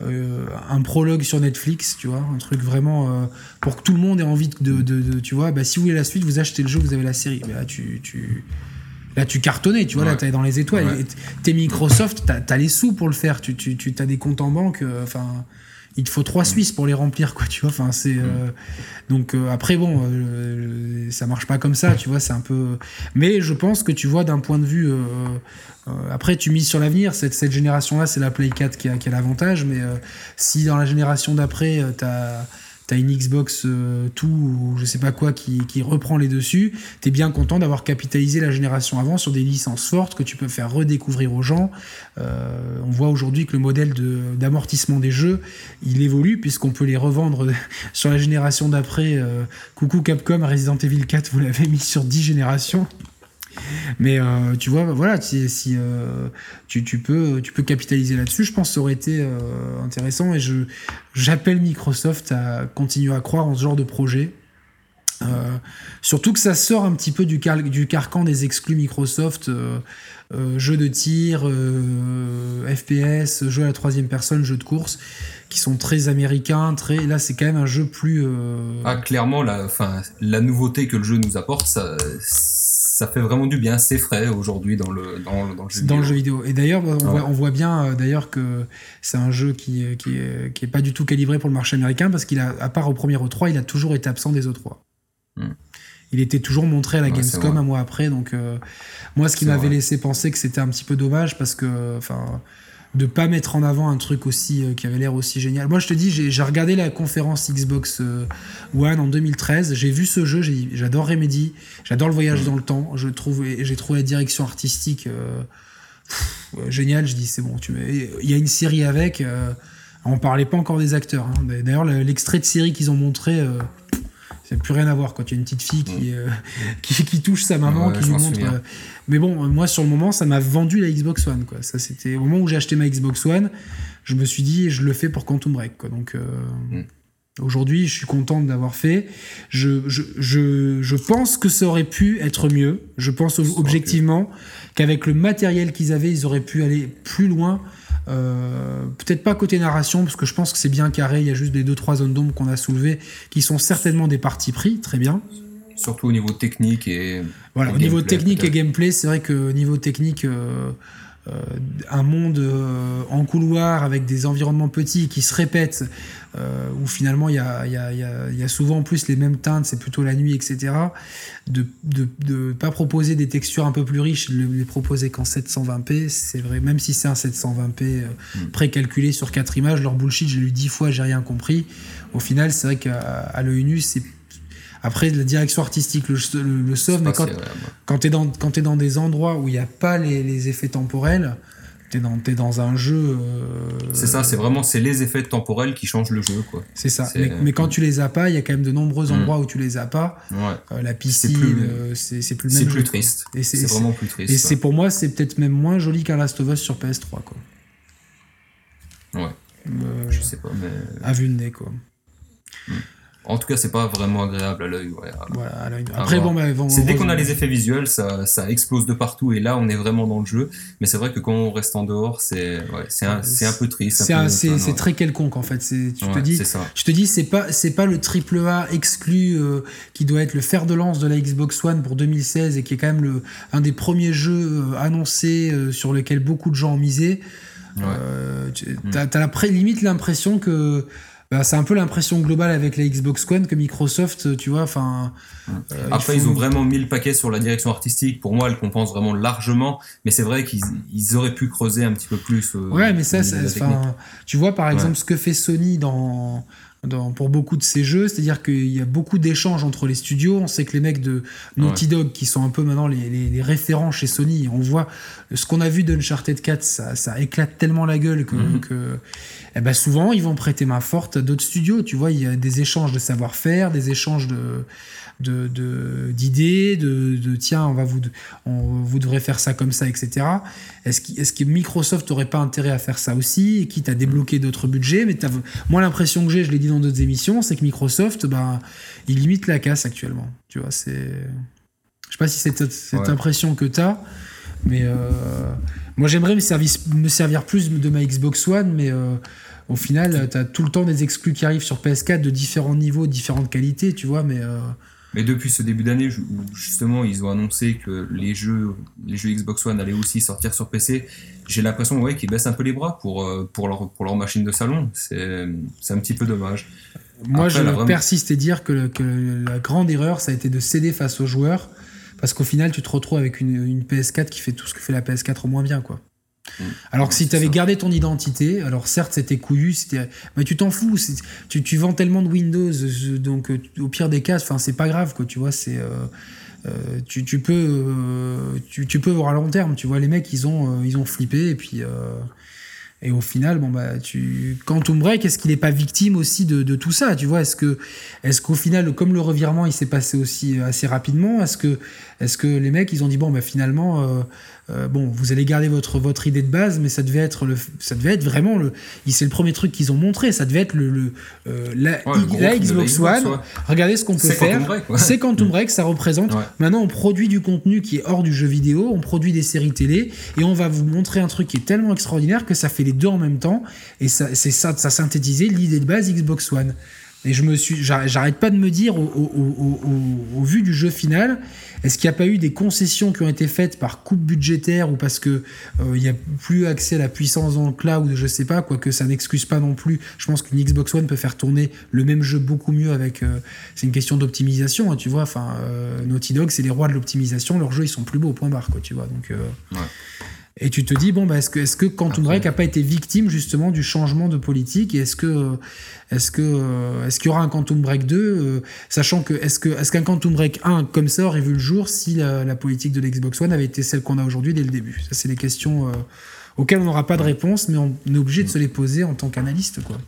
un prologue sur Netflix, tu vois, un truc vraiment pour que tout le monde ait envie de, de, tu vois, bah, si vous voulez la suite, vous achetez le jeu, vous avez la série. Mais là, tu, tu, là, tu cartonnais, tu vois, là, t'es dans les étoiles. T'es Microsoft, t'as as les sous pour le faire. Tu, tu, tu as des comptes en banque, enfin il te faut trois Suisses pour les remplir, quoi, tu vois. Enfin, c'est euh, donc euh, après bon, euh, ça marche pas comme ça, tu vois. C'est un peu, mais je pense que tu vois d'un point de vue. après, tu mises sur l'avenir. Cette, cette génération-là, c'est la Play 4 qui a, qui a l'avantage, mais si dans la génération d'après, t'as t'as une Xbox euh, tout ou je sais pas quoi qui, reprend les dessus, t'es bien content d'avoir capitalisé la génération avant sur des licences fortes que tu peux faire redécouvrir aux gens. Euh, on voit aujourd'hui que le modèle d'amortissement des jeux, il évolue puisqu'on peut les revendre sur la génération d'après. Euh, coucou Capcom, Resident Evil 4, vous l'avez mis sur 10 générations. Mais euh, tu vois, voilà, si, euh, tu, peux, capitaliser là-dessus, je pense que ça aurait été euh, intéressant. Et j'appelle Microsoft à continuer à croire en ce genre de projet. surtout que ça sort un petit peu du, du carcan des exclus Microsoft, jeux de tir, FPS, jeux à la troisième personne, jeux de course, qui sont très américains, très. Là, c'est quand même un jeu plus. Ah, clairement, la, la nouveauté que le jeu nous apporte, ça fait vraiment du bien, c'est frais aujourd'hui dans le, dans, le jeu dans vidéo. le jeu vidéo. Et d'ailleurs, on, voit, bien euh, d'ailleurs que c'est un jeu qui, qui, est, qui est pas du tout calibré pour le marché américain parce qu'il a, à part au premier E3, il a toujours été absent des E3. Hmm. Il était toujours montré à la Gamescom un mois après, donc euh, moi, ce qui m'avait laissé penser que c'était un petit peu dommage parce que, enfin de pas mettre en avant un truc aussi euh, qui avait l'air aussi génial. Moi, je te dis, j'ai regardé la conférence Xbox euh, One en 2013. J'ai vu ce jeu. J'adore Remedy. J'adore le voyage dans le temps. Je trouve, j'ai trouvé la direction artistique euh, géniale. Je dis, c'est bon. Tu il y a une série avec. on parlait pas encore des acteurs. Hein. D'ailleurs, l'extrait de série qu'ils ont montré. Ça n'a plus rien à voir quand tu as une petite fille qui, qui, qui, touche sa maman, qui lui montre. Mais bon, moi sur le moment, ça m'a vendu la Xbox One. Quoi. Ça, c'était au moment où j'ai acheté ma Xbox One, je me suis dit, je le fais pour Quantum Break. Quoi. Donc euh, mm. aujourd'hui, je suis content d'avoir fait. Je, je, je, je, pense que ça aurait pu être mieux. Je pense objectivement qu'avec le matériel qu'ils avaient, ils auraient pu aller plus loin. Euh, peut-être pas côté narration, parce que je pense que c'est bien carré. Il y a juste des deux trois zones d'ombre qu'on a soulevées, qui sont certainement des parties pris, très bien surtout au niveau technique et. Voilà, au niveau technique et gameplay, c'est vrai que niveau technique, euh, un monde euh, en couloir avec des environnements petits qui se répètent, où finalement il y a, y, a, y a, souvent plus les mêmes teintes, c'est plutôt la nuit, etc. De ne pas proposer des textures un peu plus riches, de les proposer qu'en 720p, c'est vrai, même si c'est un 720p mm. précalculé sur 4 images, leur bullshit, j'ai lu 10 fois, j'ai rien compris. Au final, c'est vrai qu'à l'œil nu, c'est après, la direction artistique, le, le, sauve, mais quand, quand tu es, dans, quand es dans des endroits où il n'y a pas les, les, effets temporels, tu es, es, dans un jeu. Euh, c'est ça, c'est vraiment c'est les effets temporels qui changent le jeu. quoi. C'est ça. Mais, mais, quand tu les as pas, il y a quand même de nombreux mm. endroits où tu les as pas. Euh, la piscine, c'est plus. C'est plus triste. C'est vraiment plus triste. Et c'est pour moi, c'est peut-être même moins joli qu'un Last of Us sur PS3. Quoi. Ouais. Euh, je sais pas, mais. À vue de nez, quoi. Mm. En tout cas, c'est pas vraiment agréable à l'œil. Après, bon, c'est dès qu'on a les effets visuels, ça, ça, explose de partout et là, on est vraiment dans le jeu. Mais c'est vrai que quand on reste en dehors, c'est c'est un, un, peu triste. C'est très quelconque en fait. Tu te dis, je te dis, c'est pas c'est pas le triple A exclu euh, qui doit être le fer de lance de la Xbox One pour 2016 et qui est quand même le un des premiers jeux euh, annoncés euh, sur lequel beaucoup de gens ont misé. T'as as la limite l'impression que bah, c'est un peu l'impression globale avec la Xbox One que Microsoft, tu vois, enfin. Euh, Après, ils, ont vraiment mis le paquet sur la direction artistique. Pour moi, elle compense vraiment largement. Mais c'est vrai qu'ils auraient pu creuser un petit peu plus. Euh, ouais, mais ça, tu vois, par exemple, ce que fait Sony dans pour beaucoup de ces jeux, c'est-à-dire qu'il y a beaucoup d'échanges entre les studios. On sait que les mecs de Naughty Dog, qui sont un peu maintenant les, les, référents chez Sony, on voit ce qu'on a vu d'Uncharted 4, ça, ça, éclate tellement la gueule que, mhm. que eh ben souvent ils vont prêter main forte à d'autres studios. Tu vois, il y a des échanges de savoir-faire, des échanges de d'idées, de, de, tiens, on va vous, on, vous devrez faire ça comme ça, etc. Est-ce que, est que Microsoft n'aurait pas intérêt à faire ça aussi, quitte à débloquer d'autres budgets? Mais moi, l'impression que j'ai, je l'ai dit dans d'autres émissions, c'est que Microsoft, ben, il limite la casse actuellement. Tu vois, c'est. Je sais pas si c'est cette, cette impression que tu as. Mais moi, j'aimerais me servir, me servir plus de ma Xbox One, mais au final, tu as tout le temps des exclus qui arrivent sur PS4 de différents niveaux, différentes qualités, tu vois, mais. Mais depuis ce début d'année, où justement ils ont annoncé que les jeux, les jeux Xbox One allaient aussi sortir sur PC, j'ai l'impression ouais, qu'ils baissent un peu les bras pour, euh, pour, leur, pour leur machine de salon. C'est un petit peu dommage. Moi, je persiste à dire que, que, la grande erreur, ça a été de céder face aux joueurs, parce qu'au final, tu te retrouves avec une, une, PS4 qui fait tout ce que fait la PS4 au moins bien, quoi. Mm. Alors que si tu avais gardé ton identité, alors certes c'était couillu, c'était, mais tu t'en fous, tu, tu, vends tellement de Windows, donc euh, au pire des cas, enfin c'est pas grave quoi, tu vois, c'est euh, euh, tu, tu, peux tu, tu, peux voir à long terme, tu vois, les mecs ils ont ils ont flippé et puis et au final, bon bah, tu Quantum Break, est-ce qu'il n'est pas victime aussi de, tout ça Tu vois, est-ce que, est-ce qu'au final, comme le revirement, il s'est passé aussi assez rapidement, est-ce que, est-ce que les mecs, ils ont dit bon bah finalement, euh, euh, bon, vous allez garder votre votre idée de base, mais ça devait être le, ça devait être vraiment le, c'est le premier truc qu'ils ont montré, ça devait être le, le euh, la, Xbox One. Regardez ce qu'on peut faire. C'est Quantum Break, ça représente. Maintenant, on produit du contenu qui est hors du jeu vidéo, on produit des séries télé, et on va vous montrer un truc qui est tellement extraordinaire que ça fait les deux en même temps, et ça, c'est ça, ça synthétisé l'idée de base Xbox One. Et je me suis, j'arrête pas de me dire au, vu du jeu final, est-ce qu'il n'y a pas eu des concessions qui ont été faites par coupe budgétaire ou parce que euh, il n'y a plus accès à la puissance dans le cloud, je sais pas, quoique ça n'excuse pas non plus. Je pense qu'une Xbox One peut faire tourner le même jeu beaucoup mieux avec. Euh, c'est une question d'optimisation, hein, tu vois. Enfin, euh, Naughty Dog, c'est les rois de l'optimisation. Leurs jeux, ils sont plus beaux, point barre, quoi, tu vois. Donc. Ouais. Et tu te dis, bon, bah, est-ce que, est que Quantum Break n'a pas été victime justement du changement de politique? Est-ce que, est-ce que, euh, est-ce qu'il y aura un Quantum Break 2 euh, Sachant que, est-ce que, est-ce qu'un Quantum Break 1 comme ça aurait vu le jour si la, politique de l'Xbox One avait été celle qu'on a aujourd'hui dès le début? Ça, c'est des questions euh, auxquelles on n'aura pas de réponse, mais on est obligé de se les poser en tant qu'analyste, quoi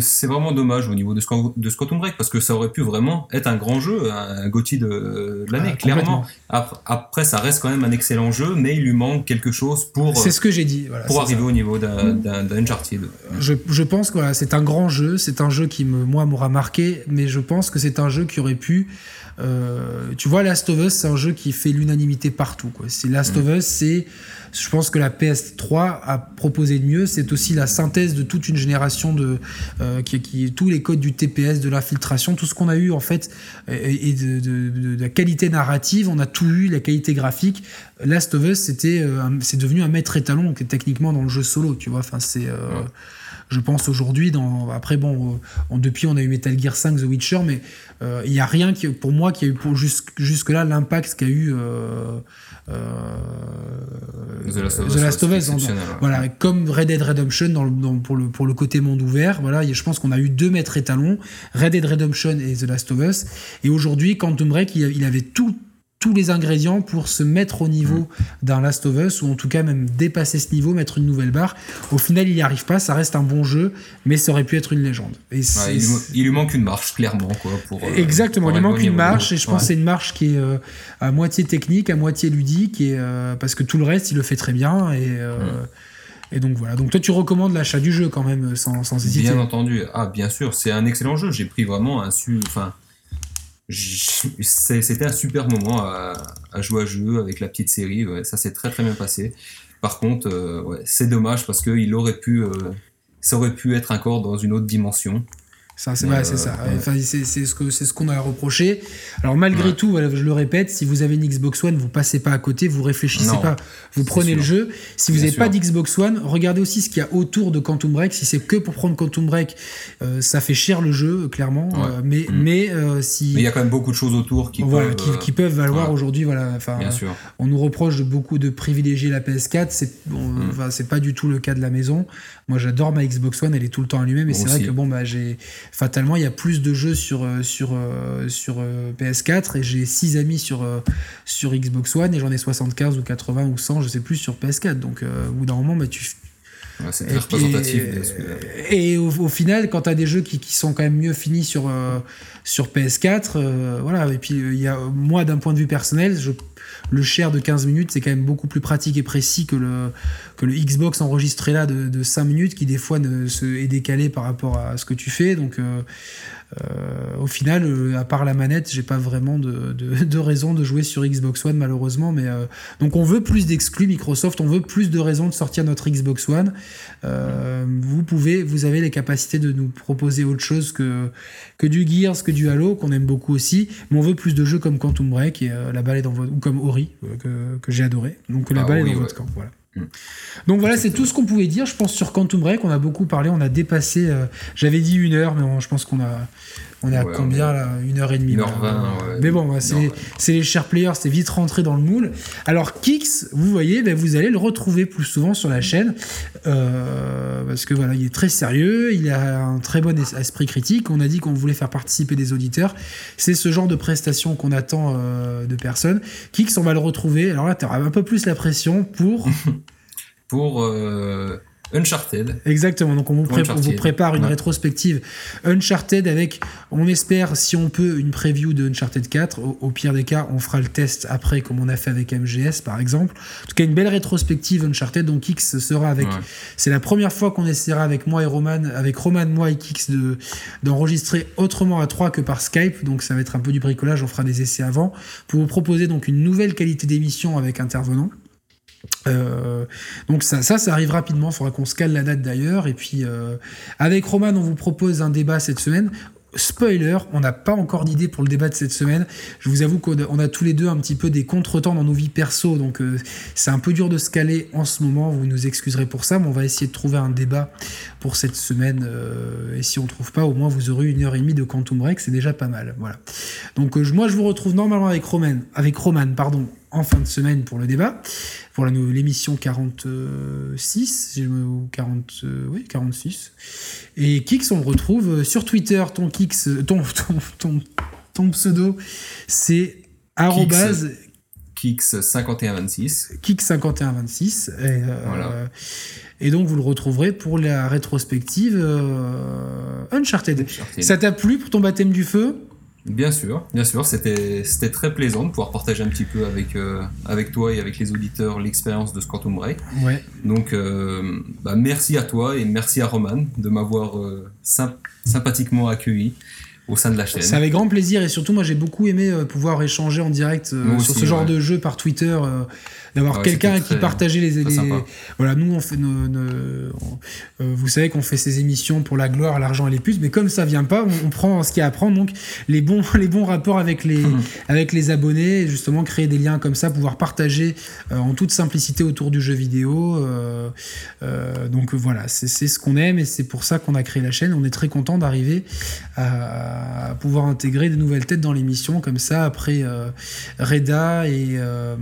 c'est vraiment dommage au niveau de, de Quantum Break parce que ça aurait pu vraiment être un grand jeu, un Gotti de, l'année, ah, clairement. Après, ça reste quand même un excellent jeu, mais il lui manque quelque chose pour. C'est ce que j'ai dit. pour arriver au niveau d'un Uncharted. Je, je, pense que voilà, c'est un grand jeu, c'est un jeu qui, me, moi, m'aura marqué, mais je pense que c'est un jeu qui aurait pu. Euh, tu vois, Last of Us, c'est un jeu qui fait l'unanimité partout. Quoi. Last mm. of Us, c'est je pense que la PS3 a proposé de mieux. C'est aussi la synthèse de toute une génération de euh, qui, qui tous les codes du TPS, de l'infiltration, tout ce qu'on a eu en fait et de, de, de, la qualité narrative. On a tout eu, la qualité graphique. Last of Us, c'était euh, c'est devenu un maître étalon techniquement dans le jeu solo. Tu vois, enfin c'est euh, je pense aujourd'hui dans après bon depuis on a eu Metal Gear 5 The Witcher mais il n'y a rien qui pour moi qui a eu pour jusque là l'impact qu'a eu euh, The Last of Us, voilà, comme Red Dead Redemption dans, pour, le, pour le côté monde ouvert. Voilà, je pense qu'on a eu deux maîtres étalons, Red Dead Redemption et The Last of Us. Et aujourd'hui, Quantum Break, il, il avait tout tous les ingrédients pour se mettre au niveau mm. d'un Last of Us ou en tout cas même dépasser ce niveau, mettre une nouvelle barre. Au final, il n'y arrive pas, ça reste un bon jeu, mais ça aurait pu être une légende. Et il, lui manque une marche, clairement. Quoi, pour, euh, Exactement, il manque une marche et je pense que c'est une marche qui est euh, à moitié technique, à moitié ludique, et, euh, parce que tout le reste, il le fait très bien. Et, mm. Et donc voilà. Donc toi, tu recommandes l'achat du jeu quand même, sans, sans hésiter. Bien entendu. Ah, bien sûr, c'est un excellent jeu. J'ai pris vraiment un su. Enfin, c'était un super moment à, jouer à jeu avec la petite série. ça s'est très très bien passé. Par contre, euh, c'est dommage parce qu'il aurait pu, euh, ça aurait pu être encore dans une autre dimension. Ça, c'est ça. Enfin, c'est ce c'est ce qu'on a reproché. Alors malgré tout, voilà, je le répète, si vous avez une Xbox One, vous passez pas à côté, vous réfléchissez pas, vous prenez le jeu. Si vous n'avez pas d'Xbox One, regardez aussi ce qu'il y a autour de Quantum Break. Si c'est que pour prendre Quantum Break, euh, ça fait cher le jeu, clairement. Euh, mais mm. mais euh, si mais il y a quand même beaucoup de choses autour qui peuvent qui, peuvent valoir aujourd'hui. Voilà. Enfin, on nous reproche de beaucoup de privilégier la PS4. C'est bon, mm. pas du tout le cas de la maison. Moi, j'adore ma Xbox One, elle est tout le temps allumée, mais c'est vrai que bon bah j'ai fatalement, il y a plus de jeux sur, euh, sur, euh, sur euh, PS4 et j'ai 6 amis sur, sur Xbox One et j'en ai 75 ou 80 ou 100, je sais plus, sur PS4. Donc, au bout d'un moment, bah, tu. c'est représentatif. Et, au, final, quand tu as des jeux qui, qui, sont quand même mieux finis sur, sur PS4, voilà. Et puis, il y a, moi, d'un point de vue personnel, je le share de 15 minutes, c'est quand même beaucoup plus pratique et précis que le, que le Xbox enregistré là de, de 5 minutes, qui des fois ne, se, est décalé par rapport à ce que tu fais. Donc, euh, euh, au final, euh, à part la manette, j'ai pas vraiment de, de, de, raison de jouer sur Xbox One malheureusement. Mais donc on veut plus d'exclus Microsoft, on veut plus de raisons de sortir notre Xbox One. Vous pouvez, vous avez les capacités de nous proposer autre chose que que du Gears, que du Halo, qu'on aime beaucoup aussi. Mais on veut plus de jeux comme Quantum Break et la balle est dans votre ou comme Ori que, que j'ai adoré. Donc la ah, balle oui, est dans ouais. votre camp. Voilà. Mm. Donc voilà, c'est tout ce qu'on pouvait dire. Je pense sur Quantum Break, on a beaucoup parlé, on a dépassé. Euh, J'avais dit une heure, mais je pense qu'on a, on est à ouais, combien là? Une heure et demie. Ouais. Mais bon, c'est les chers players, c'est vite rentré dans le moule. Alors Kix, vous voyez, ben, vous allez le retrouver plus souvent sur la chaîne euh, parce que voilà, il est très sérieux, il a un très bon esprit critique. On a dit qu'on voulait faire participer des auditeurs. C'est ce genre de prestation qu'on attend euh, de personnes. Kix, on va le retrouver. Alors là, tu auras un peu plus la pression pour pour euh, Uncharted. Exactement, donc on vous, pré on vous prépare une ouais. rétrospective Uncharted avec, on espère, si on peut, une preview de Uncharted 4. Au, au, pire des cas, on fera le test après, comme on a fait avec MGS par exemple. En tout cas, une belle rétrospective Uncharted, donc X sera avec. Ouais. C'est la première fois qu'on essaiera avec moi et Roman, avec Roman, moi et Kix d'enregistrer autrement à trois que par Skype, donc ça va être un peu du bricolage, on fera des essais avant, pour vous proposer donc une nouvelle qualité d'émission avec intervenants. Euh, donc ça, ça, ça arrive rapidement. Il faudra qu'on se cale la date d'ailleurs. Et puis euh, avec Roman, on vous propose un débat cette semaine. Spoiler, on n'a pas encore d'idée pour le débat de cette semaine. Je vous avoue qu'on a tous les deux un petit peu des contretemps dans nos vies perso, donc euh, c'est un peu dur de se caler en ce moment. Vous nous excuserez pour ça, mais on va essayer de trouver un débat pour cette semaine. Et si on trouve pas, au moins vous aurez une heure et demie de Quantum Break, c'est déjà pas mal. Voilà. Donc moi je vous retrouve normalement avec Roman, avec Roman, pardon, en fin de semaine pour le débat, pour l'émission 46, ou 40, euh, oui, 46. Et Kix, on le retrouve sur Twitter, ton Kix, ton, ton, ton, ton pseudo, c'est arrobase Kix5126. Kix5126. Et, euh, voilà. et donc vous le retrouverez pour la rétrospective euh, Uncharted. Uncharted. Ça t'a plu pour ton baptême du feu? Bien sûr, bien sûr, c'était c'était très plaisant de pouvoir partager un petit peu avec euh, avec toi et avec les auditeurs l'expérience de ce Quantum Break. Ouais. Donc euh, bah, merci à toi et merci à Roman de m'avoir euh, symp sympathiquement accueilli au sein de la chaîne. C'est avec grand plaisir et surtout moi j'ai beaucoup aimé euh, pouvoir échanger en direct euh, aussi, sur ce genre ouais. de jeu par Twitter, euh, d'avoir ouais, quelqu'un qui partageait les, les voilà nous on fait nos, nos on, vous savez qu'on fait ces émissions pour la gloire, l'argent et les puces, mais comme ça vient pas, on, on prend ce qu'il y a à prendre donc les bons les bons rapports avec les mmh. avec les abonnés, justement créer des liens comme ça, pouvoir partager en toute simplicité autour du jeu vidéo. donc voilà, c'est ce qu'on aime et c'est pour ça qu'on a créé la chaîne. On est très content d'arriver à à pouvoir intégrer de nouvelles têtes dans l'émission comme ça après euh, Reda et euh,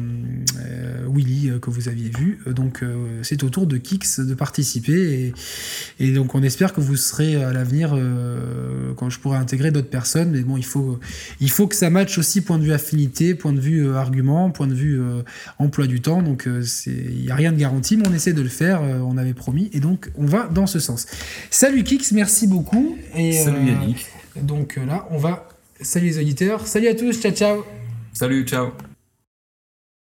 euh, Willy que vous aviez vu donc c'est au tour de Kix de participer et, et, donc on espère que vous serez à l'avenir quand je pourrai intégrer d'autres personnes mais bon il faut il faut que ça matche aussi point de vue affinité point de vue argument point de vue emploi du temps donc il n'y a rien de garanti mais on essaie de le faire on avait promis et donc on va dans ce sens salut Kix merci beaucoup et, salut Yannick donc euh, là, on va. Salut les auditeurs. Salut à tous. Ciao, ciao. Salut, ciao.